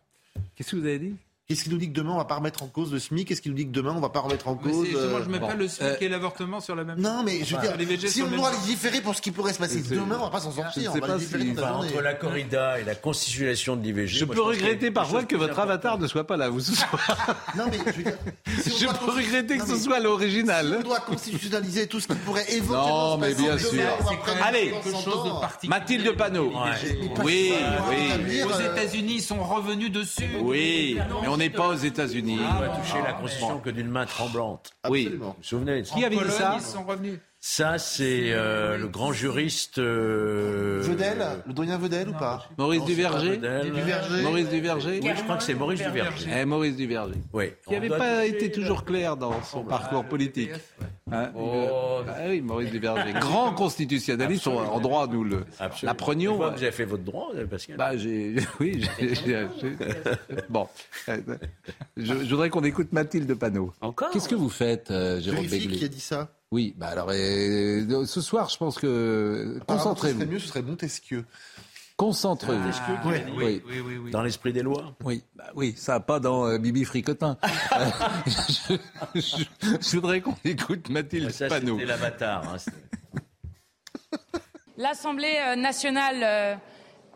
Qu'est-ce que vous avez dit? Qu'est-ce qui nous dit que demain, on va pas remettre en cause le SMIC? Qu'est-ce qui nous dit que demain, on va pas remettre en cause euh, je mets bon. pas le SMIC Euh, et l'avortement sur la même. Non, mais je veux les dire, si on doit même- légiférer pour ce qui pourrait se passer demain, on va pas s'en Je sortir. sais On va pas si- Enfin, entre la corrida et la constitutionnalisation de l'IVG. Je moi, peux regretter parfois que votre avatar ne soit pas là, vous ce soir. Non, mais je veux dire, si Je peux regretter que ce soit Si l'original. on doit constitutionnaliser tout ce qui pourrait évoquer. Non, mais bien sûr. Allez. Mathilde Panot. Oui, oui. Aux États-Unis, ils sont revenus dessus. Oui, mais on n'est pas aux États-Unis. On va toucher la Constitution que d'une main tremblante. Oui. Vous vous souvenez de ça Qui avait dit ça. Ça, c'est euh, le grand juriste. euh, Vedel, le doyen Vedel ou pas Maurice non, c'est pas Duverger. Duverger. Maurice Duverger Oui, je crois que c'est Maurice Duverger. Eh, Maurice Duverger. Oui. Qui n'avait pas été toujours clair dans son parcours politique. Hein, Oh. le- Ah oui, Maurice Duverger. Grand constitutionnaliste, on- en droit, nous le l'apprenions. Vous avez fait votre droit, Pascal. Bah, j'ai, oui, j'ai, j'ai- j'ai- bon. Euh, Je, je voudrais qu'on écoute Mathilde Panot. Encore Qu'est-ce que vous faites, euh, Jérôme Béglé qui a dit ça. Oui, bah alors, euh, ce soir, je pense que. Apparemment, Ce Concentrez-vous. serait mieux, ce serait Montesquieu. Concentrez-vous. Oui, Oui. oui, oui, oui. Dans l'esprit des lois. Oui, bah oui, ça pas dans euh, Bibi Fricotin. Euh, je, je- je voudrais qu'on écoute Mathilde Ça, Panot. c'était l'avatar. hein, L'Assemblée euh, nationale euh,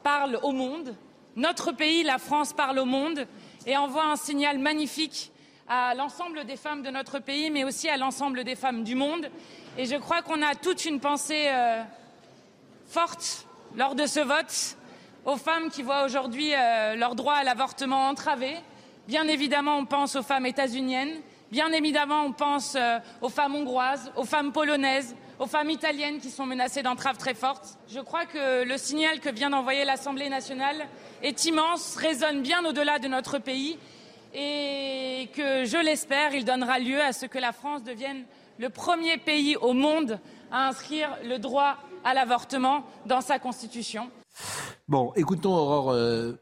parle au monde. Notre pays, la France, parle au monde et envoie un signal magnifique à l'ensemble des femmes de notre pays, mais aussi à l'ensemble des femmes du monde. Et je crois qu'on a toute une pensée euh, forte lors de ce vote aux femmes qui voient aujourd'hui euh, leur droit à l'avortement entravé. Bien évidemment, on pense aux femmes états-uniennes. Bien évidemment, on pense euh, aux femmes hongroises, aux femmes polonaises, aux femmes italiennes qui sont menacées d'entraves très fortes. Je crois que le signal que vient d'envoyer l'Assemblée nationale est immense, résonne bien au-delà de notre pays et que, je l'espère, il donnera lieu à ce que la France devienne le premier pays au monde à inscrire le droit à l'avortement dans sa Constitution. Bon, écoutons Aurore. Euh,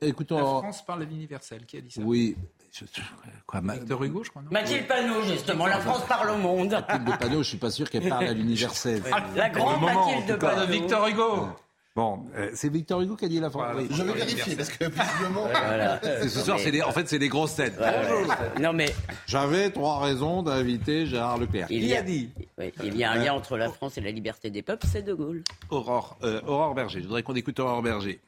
écoutons La Aurore- France parle à l'universel. Qui a dit ça? Oui. je- je- quoi, ma- Victor Hugo, je crois, non? Mathilde Panot, justement, la France parle au monde. Mathilde Panot, je suis pas sûr qu'elle parle à l'universel. La grande Mathilde. Panot. Victor Hugo. Bon, euh, c'est Victor Hugo qui a dit la France. Oui. Je vais vérifier parce que visiblement. Voilà. Ce soir, c'est les- en fait, c'est les grosses têtes. Bonjour. Non, mais J'avais trois raisons d'inviter Gérard Leclerc. il y a, a dit oui, il y a un lien entre la France et la liberté des peuples, c'est De Gaulle. Aurore, euh, Aurore Berger. Je voudrais qu'on écoute Aurore Berger.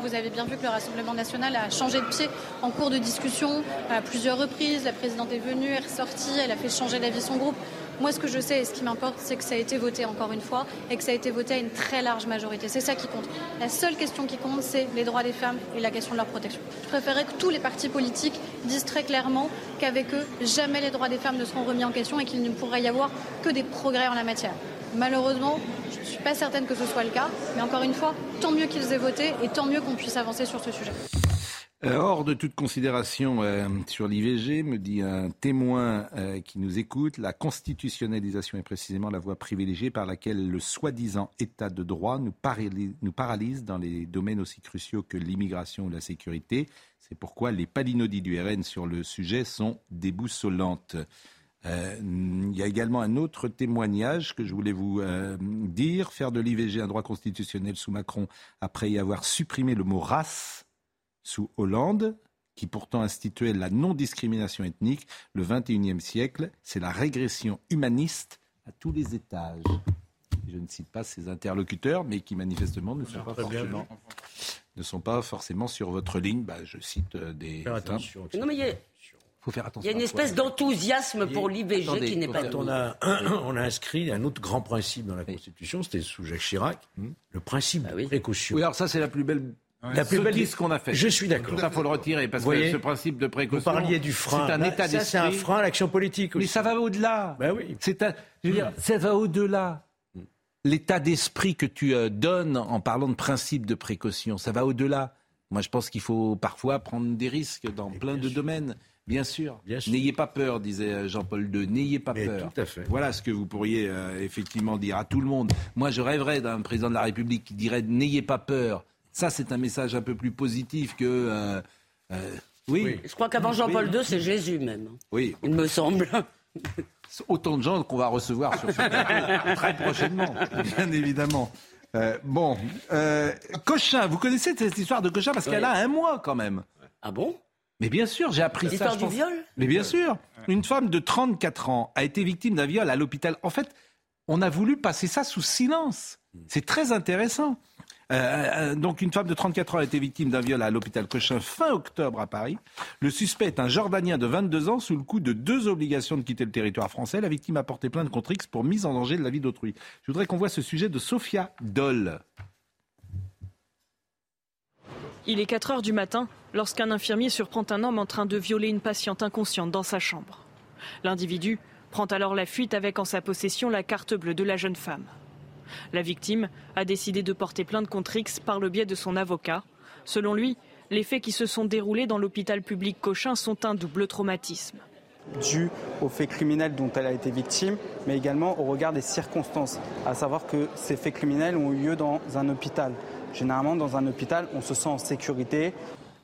Vous avez bien vu que le Rassemblement national a changé de pied en cours de discussion à plusieurs reprises. La présidente est venue, est ressortie, elle a fait changer d'avis son groupe. Moi, ce que je sais et ce qui m'importe, c'est que ça a été voté encore une fois et que ça a été voté à une très large majorité. C'est ça qui compte. La seule question qui compte, c'est les droits des femmes et la question de leur protection. Je préférerais que tous les partis politiques disent très clairement qu'avec eux, jamais les droits des femmes ne seront remis en question et qu'il ne pourrait y avoir que des progrès en la matière. Malheureusement, je ne suis pas certaine que ce soit le cas, mais encore une fois, tant mieux qu'ils aient voté et tant mieux qu'on puisse avancer sur ce sujet. Euh, hors de toute considération euh, sur l'IVG, me dit un témoin euh, qui nous écoute, la constitutionnalisation est précisément la voie privilégiée par laquelle le soi-disant état de droit nous, paralyse, dans les domaines aussi cruciaux que l'immigration ou la sécurité. C'est pourquoi les palinodies du RN sur le sujet sont déboussolantes. Il y a également un autre témoignage que je voulais vous dire. Faire de l'IVG un droit constitutionnel sous Macron après y avoir supprimé le mot race sous Hollande, qui pourtant instituait la non-discrimination ethnique, le XXIe siècle, c'est la régression humaniste à tous les étages. Je ne cite pas ces interlocuteurs, mais qui manifestement ne sont pas forcément, ne sont pas forcément sur votre ligne. Bah, je cite euh, des. Faire attention. Non, mais il y a, faut faire il attention. y a une espèce d'enthousiasme pour l'IVG qui n'est pas Quand on a, on a inscrit un autre grand principe dans la Constitution, c'était sous Jacques Chirac, le principe de précaution. Oui, alors ça, c'est la plus belle. La plus belle sottise qu'on a faite. Je suis d'accord. Ça, faut le retirer parce Vous que voyez ce principe de précaution. Vous parliez du frein. C'est un Là, état ça, c'est un d'esprit. frein à l'action politique aussi. Mais ça va au-delà. Ben oui. C'est un, je veux dire, ça va au-delà. L'état d'esprit que tu euh, donnes en parlant de principe de précaution, ça va au-delà. Moi, je pense qu'il faut parfois prendre des risques dans plein de domaines. Bien sûr. N'ayez pas peur, disait euh, Jean-Paul II. N'ayez pas Mais peur. tout à fait. Voilà ce que vous pourriez euh, effectivement dire à tout le monde. Moi, je rêverais d'un président de la République qui dirait n'ayez pas peur. Ça, c'est un message un peu plus positif que. euh, euh, oui. Je crois qu'avant Jean-Paul. II, c'est Jésus même. Oui. Il me semble. Autant de gens qu'on va recevoir sur ce plateau très prochainement, bien évidemment. Euh, bon, Cochin, vous connaissez cette histoire de Cochin? Parce qu'elle a un mois quand même. Ah bon? Mais bien sûr, j'ai appris ça. L'histoire du pense. viol? Mais bien sûr, une femme de 34 ans a été victime d'un viol à l'hôpital. En fait, on a voulu passer ça sous silence. C'est très intéressant. Euh, euh, donc, une femme de 34 ans a été victime d'un viol à l'hôpital Cochin fin octobre à Paris. Le suspect est un Jordanien de 22 ans sous le coup de deux obligations de quitter le territoire français. La victime a porté plainte contre X pour mise en danger de la vie d'autrui. Je voudrais qu'on voit ce sujet de Sophia Doll. Il est 4 heures du matin lorsqu'un infirmier surprend un homme en train de violer une patiente inconsciente dans sa chambre. L'individu prend alors la fuite avec en sa possession la carte bleue de la jeune femme. La victime a décidé de porter plainte contre X par le biais de son avocat. Selon lui, les faits qui se sont déroulés dans l'hôpital public Cochin sont un double traumatisme. dû aux faits criminels dont elle a été victime, mais également au regard des circonstances, à savoir que ces faits criminels ont eu lieu dans un hôpital. Généralement, dans un hôpital, on se sent en sécurité.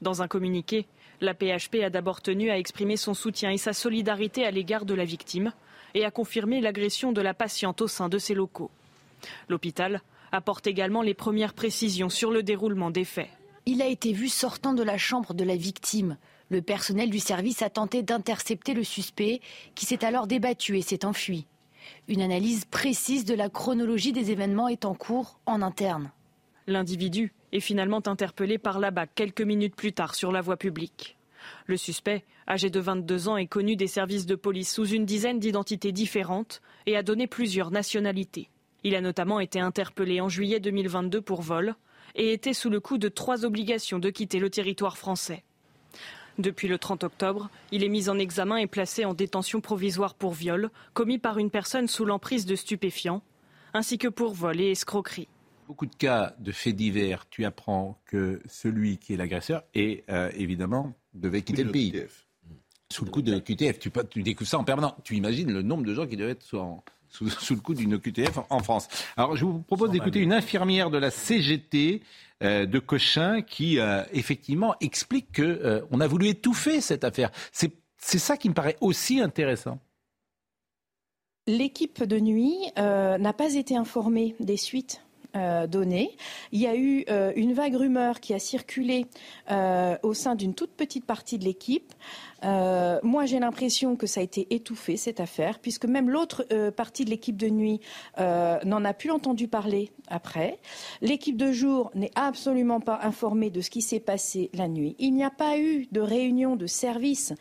Dans un communiqué, la PHP a d'abord tenu à exprimer son soutien et sa solidarité à l'égard de la victime et à confirmer l'agression de la patiente au sein de ses locaux. L'hôpital apporte également les premières précisions sur le déroulement des faits. Il a été vu sortant de la chambre de la victime. Le personnel du service a tenté d'intercepter le suspect, qui s'est alors débattu et s'est enfui. Une analyse précise de la chronologie des événements est en cours en interne. L'individu est finalement interpellé par la BAC quelques minutes plus tard sur la voie publique. Le suspect, âgé de 22 ans, est connu des services de police sous une dizaine d'identités différentes et a donné plusieurs nationalités. Il a notamment été interpellé en juillet 2022 pour vol et était sous le coup de trois obligations de quitter le territoire français. Depuis le 30 octobre, il est mis en examen et placé en détention provisoire pour viol commis par une personne sous l'emprise de stupéfiants, ainsi que pour vol et escroquerie. Beaucoup de cas de faits divers, tu apprends que celui qui est l'agresseur est euh, évidemment devait quitter le pays. Sous le coup de QTF. Tu, tu découvres ça en permanence. Tu imagines le nombre de gens qui devaient être sous, sous, le coup d'une OQTF en, France. Alors, je vous propose d'écouter une infirmière de la CGT euh, de Cochin qui, euh, effectivement, explique qu'on euh, on a voulu étouffer cette affaire. C'est ça qui me paraît aussi intéressant. L'équipe de nuit n'a pas été informée des suites données. Il y a eu une vague rumeur qui a circulé au sein d'une toute petite partie de l'équipe euh, moi, j'ai l'impression que ça a été étouffé, cette affaire, puisque même l'autre euh, partie de l'équipe de nuit euh, n'en a plus entendu parler après. L'équipe de jour n'est absolument pas informée de ce qui s'est passé la nuit. Il n'y a pas eu de réunion de service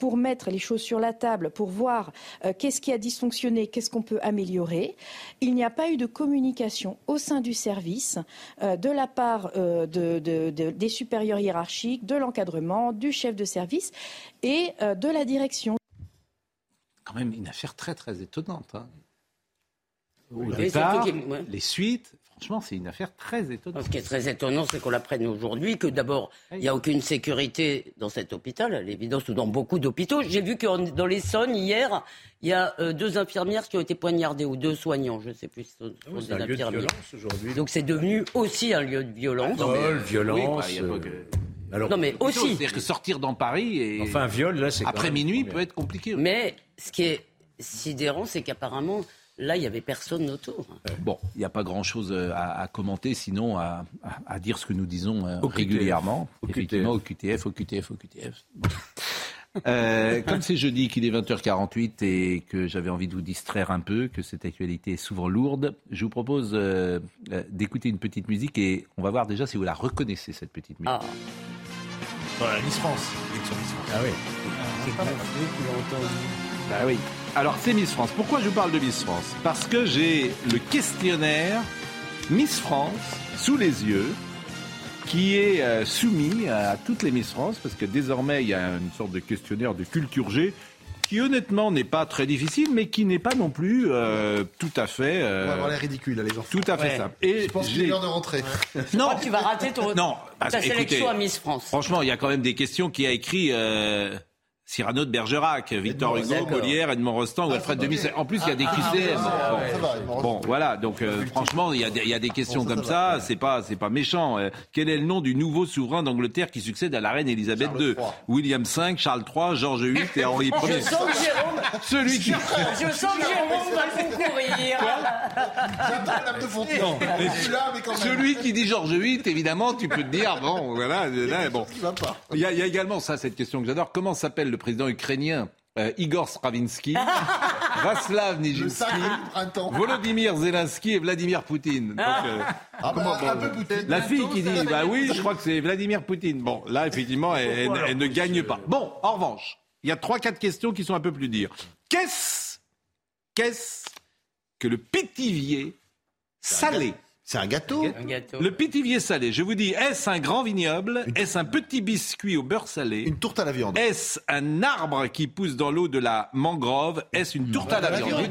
pour mettre les choses sur la table, pour voir qu'est-ce qui a dysfonctionné, qu'est-ce qu'on peut améliorer. Il n'y a pas eu de communication au sein du service de la part des supérieurs hiérarchiques, de l'encadrement, du chef de service et euh, de la direction. Quand même une affaire très très étonnante. Hein. Au départ, les suites, franchement, c'est une affaire très étonnante. Ce qui est très étonnant, c'est qu'on l'apprenne aujourd'hui, que d'abord, il n'y a aucune sécurité dans cet hôpital, à l'évidence, ou dans beaucoup d'hôpitaux. J'ai vu que dans l'Essonne, hier, il y a euh, deux infirmières qui ont été poignardées, ou deux soignants, je ne sais plus si ce sont des infirmières. Donc c'est devenu aussi un lieu de violence. violence. Bah, non, mais aussi. C'est-à-dire que sortir dans Paris et. Enfin, un viol, là, c'est. Après minuit, peut être compliqué. Mais ce qui est sidérant, c'est qu'apparemment, là, il n'y avait personne autour. Bon, il n'y a pas grand-chose euh, à, commenter, sinon à, dire ce que nous disons euh, régulièrement. Au Effectivement, au QTF, au QTF, au QTF. Euh, comme c'est jeudi qu'il est 20h48 et que j'avais envie de vous distraire un peu, que cette actualité est souvent lourde, je vous propose d'écouter une petite musique et on va voir déjà si vous la reconnaissez, cette petite musique. Ah. Voilà, Miss France. Ah oui. Bah oui. Alors c'est Miss France. Pourquoi je vous parle de Miss France? Parce que j'ai le questionnaire Miss France sous les yeux qui est euh, soumis à toutes les Miss France parce que désormais il y a une sorte de questionnaire de culture G qui honnêtement n'est pas très difficile, mais qui n'est pas non plus euh, tout à fait. Euh, On va avoir l'air ridicule, les gens. Tout à fait simple. Et je pense qu'il est l'heure de rentrer. non, tu vas rater ton. Non, ta sélection à Miss France. Franchement, il y a quand même des questions qui a écrit. Euh, Cyrano de Bergerac, Victor Hugo, Molière, Edmond Rostand ou ah, Alfred de En plus, il y a des ah, QCM. bon, voilà. Donc, euh, franchement, il y, a des, il y, a des questions comme ça. C'est pas, c'est pas méchant. Euh, quel est le nom du nouveau souverain d'Angleterre qui succède à la reine Elisabeth II William V, Charles III, George VIII et Henri Ier. Je sens que Jérôme. Concourir. Celui qui dit George VIII, évidemment, tu peux te dire, bon, voilà, là, bon. Il y a également ça, cette question que j'adore. Comment s'appelle le président ukrainien euh, Igor Stravinsky, Vaslav Nijinsky, Volodymyr Zelensky et Vladimir Poutine. Ah. Euh, ah bah, la fille qui dit, bah oui, je crois que c'est Vladimir Poutine. Bon, là, effectivement, elle, ne gagne pas. Bon, en revanche, il y a trois, quatre questions qui sont un peu plus dures. Qu'est-ce, qu'est-ce que le pétivier salé c'est un gâteau. Le pétivier salé, je vous dis, est-ce un grand vignoble Est-ce un petit biscuit au beurre salé Une tourte à la viande. Est-ce un arbre qui pousse dans l'eau de la mangrove Est-ce une tourte à la, viande,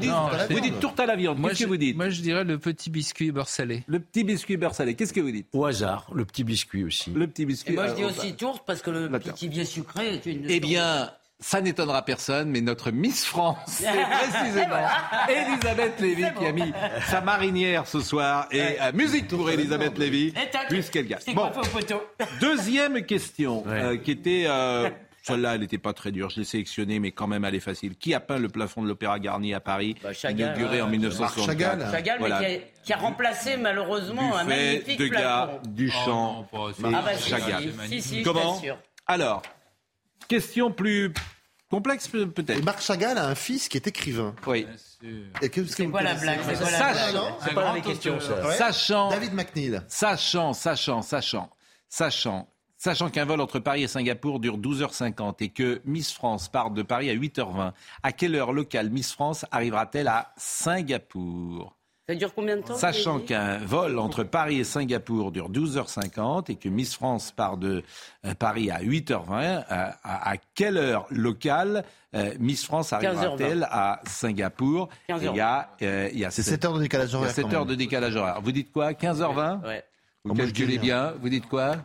Vous dites, tourte à la viande. Qu'est-ce que vous dites? Moi, je dirais le petit biscuit beurre salé. Le petit biscuit beurre salé. Qu'est-ce que vous dites? Au hasard, le petit biscuit aussi. Le petit biscuit. moi, je dis euh, aussi tourte parce que le pétivier sucré est une. Eh bien, ça n'étonnera personne, mais notre Miss France, c'est précisément Elisabeth Lévy qui a mis sa marinière ce soir et à musique pour Elisabeth Lévy, puisqu'elle gagne. Bon, deuxième question euh, qui était... Euh, celle-là, elle n'était pas très dure. Je l'ai sélectionnée, mais quand même, elle est facile. Qui a peint le plafond de l'Opéra Garnier à Paris, bah, Chagall, inauguré en 1964 Chagall, Chagall mais qui a, remplacé malheureusement un magnifique Degas, plafond. Duchamp, oh, ah bah, Chagall. Si, si, Comment Alors, Question plus complexe peut-être. Marc Chagall a un fils qui est écrivain. Oui. C'est quoi la blague C'est pas la question. Sachant. David McNeil. Sachant, sachant, sachant, sachant. Sachant qu'un vol entre Paris et Singapour dure 12h50 et que Miss France part de Paris à 8h20, à quelle heure locale Miss France arrivera-t-elle à Singapour? Ça dure combien de temps Sachant qu'un vol entre Paris et Singapour dure 12h50 et que Miss France part de euh, Paris à 8h20, à, à- quelle heure locale euh, Miss France arrivera-t-elle à Singapour? Il y a, euh, il y a C'est sept- 7 heures de décalage horaire, Il y a 7 quand heures de décalage horaire. Vous dites quoi? 15h20 Ouais. Vous moi, je calculez rien. bien. Vous dites quoi?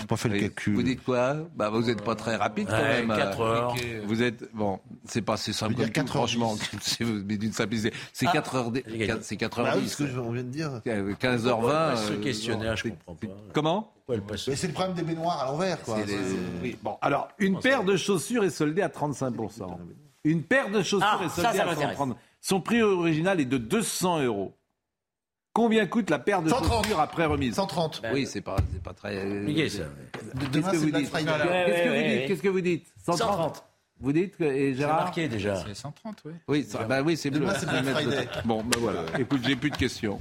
J'ai pas fait le calcul. Vous dites quoi? Bah vous n'êtes pas très rapide quand Ouais, même. quatre heures. Vous êtes bon, c'est pas si simple Je comme dire tout, 4 heures franchement. C'est mais d'une simplicité. C'est 4 heures, dé- c'est 4 Bah heures oui, 10. ce que je- on vient de dire. 15h20. Ce euh, questionnaire, bon, je comprends pas. Comment? C'est le problème des baignoires à l'envers, quoi. Oui, bon, alors, une paire de chaussures est soldée à 35%. Une paire de chaussures Ah, est ça, soldée ça à m'intéresse. 130. Son prix original est de 200 euros. Combien coûte la paire de 130. chaussures après remise 130. Oui, c'est pas, c'est pas très. Compliqué, ça. Qu'est-ce Demain, que c'est vous Black dites Friday. Qu'est-ce que vous dites. Qu'est-ce que vous dites 130. Vous dites que et C'est Gérard marqué déjà. C'est 130, oui. Oui, ça, bah oui, c'est bleu. Demain, c'est Black Friday. Bon, ben voilà. Écoute, j'ai plus de questions.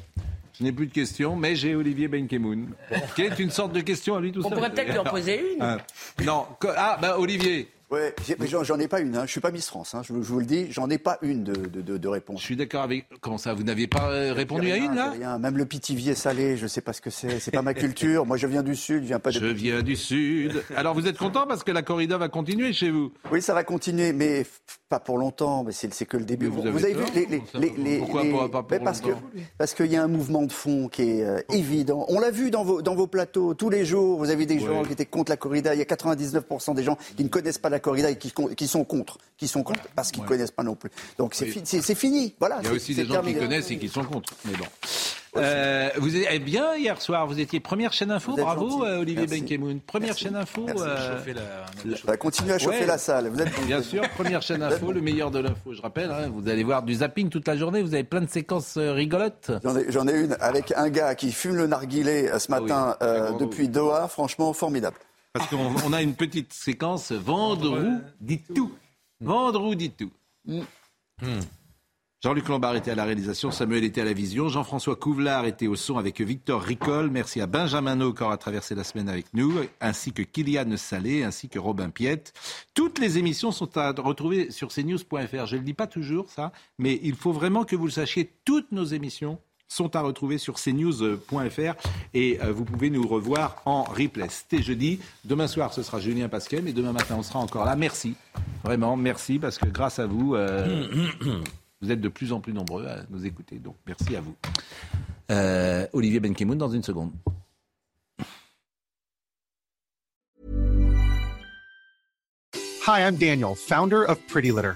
Je n'ai plus de questions, mais j'ai Olivier Benkemoun, qui est une sorte de question à lui tout On seul. pourrait peut-être lui en poser une. Ah, non, ah, bah Olivier, Ouais, mais j'en ai pas une. Hein. Je suis pas Miss France. Hein. Je, vous- je vous le dis, j'en ai pas une de, de, de, de je réponse. suis d'accord avec. Comment ça, vous n'aviez pas euh, répondu à une là? rien. Même le pitivier salé, je sais pas ce que c'est. C'est pas ma culture. Moi, je viens du sud, je viens pas de. Je viens du Sud. Alors vous êtes content parce que la corrida va continuer chez vous? Oui, ça va continuer, mais pas pour longtemps. Mais c'est que le début. Vous Vous, avez vu les, les, les, les- Pourquoi pas- pas pour parce que parce qu'il y a un mouvement de fond qui est euh, évident. On l'a vu dans vos dans vos plateaux tous les jours. Vous avez des gens qui étaient contre la corrida. Il y a 99% des gens qui ne connaissent pas la corrida et qui, sont contre, qui sont contre parce qu'ils ne connaissent pas non plus. Donc c'est fi- c'est c'est fini. Voilà. Il y a aussi des gens qui connaissent et qui sont contre. Mais bon. Euh, vous êtes bien hier soir, vous étiez première chaîne info, bravo euh, Olivier. Benkemoun. Première Merci. chaîne info. Merci. euh, la- va continuer à chauffer Ouais. la salle. Vous êtes bon. Bien sûr, première chaîne info, le meilleur de l'info. Je rappelle, hein, vous allez voir du zapping toute la journée, vous avez plein de séquences euh, rigolotes. J'en ai, une avec un gars qui fume le narguilé ce matin Ah oui. euh, Bravo. depuis Doha. Franchement, formidable. Parce qu'on on a une petite séquence Vendroux dit tout. Vendroux dit tout. Mm. Jean-Luc Lombard était à la réalisation, Samuel était à la vision, Jean-François Couvelard était au son avec Victor Ricol. Merci à Benjamin No qui aura traversé la semaine avec nous, ainsi que Kylian Salé, ainsi que Robin Piette. Toutes les émissions sont à retrouver sur cnews.fr. Je ne le dis pas toujours ça, mais il faut vraiment que vous le sachiez. Toutes nos émissions sont à retrouver sur cnews.fr et euh, vous pouvez nous revoir en replay. C'était jeudi. Demain soir, ce sera Julien Pasquet, mais demain matin, on sera encore là. Merci. Vraiment, merci parce que grâce à vous, euh, vous êtes de plus en plus nombreux à nous écouter. Donc, merci à vous. Euh, Olivier Benkemoun dans une seconde. Hi, I'm Daniel, founder of Pretty Litter.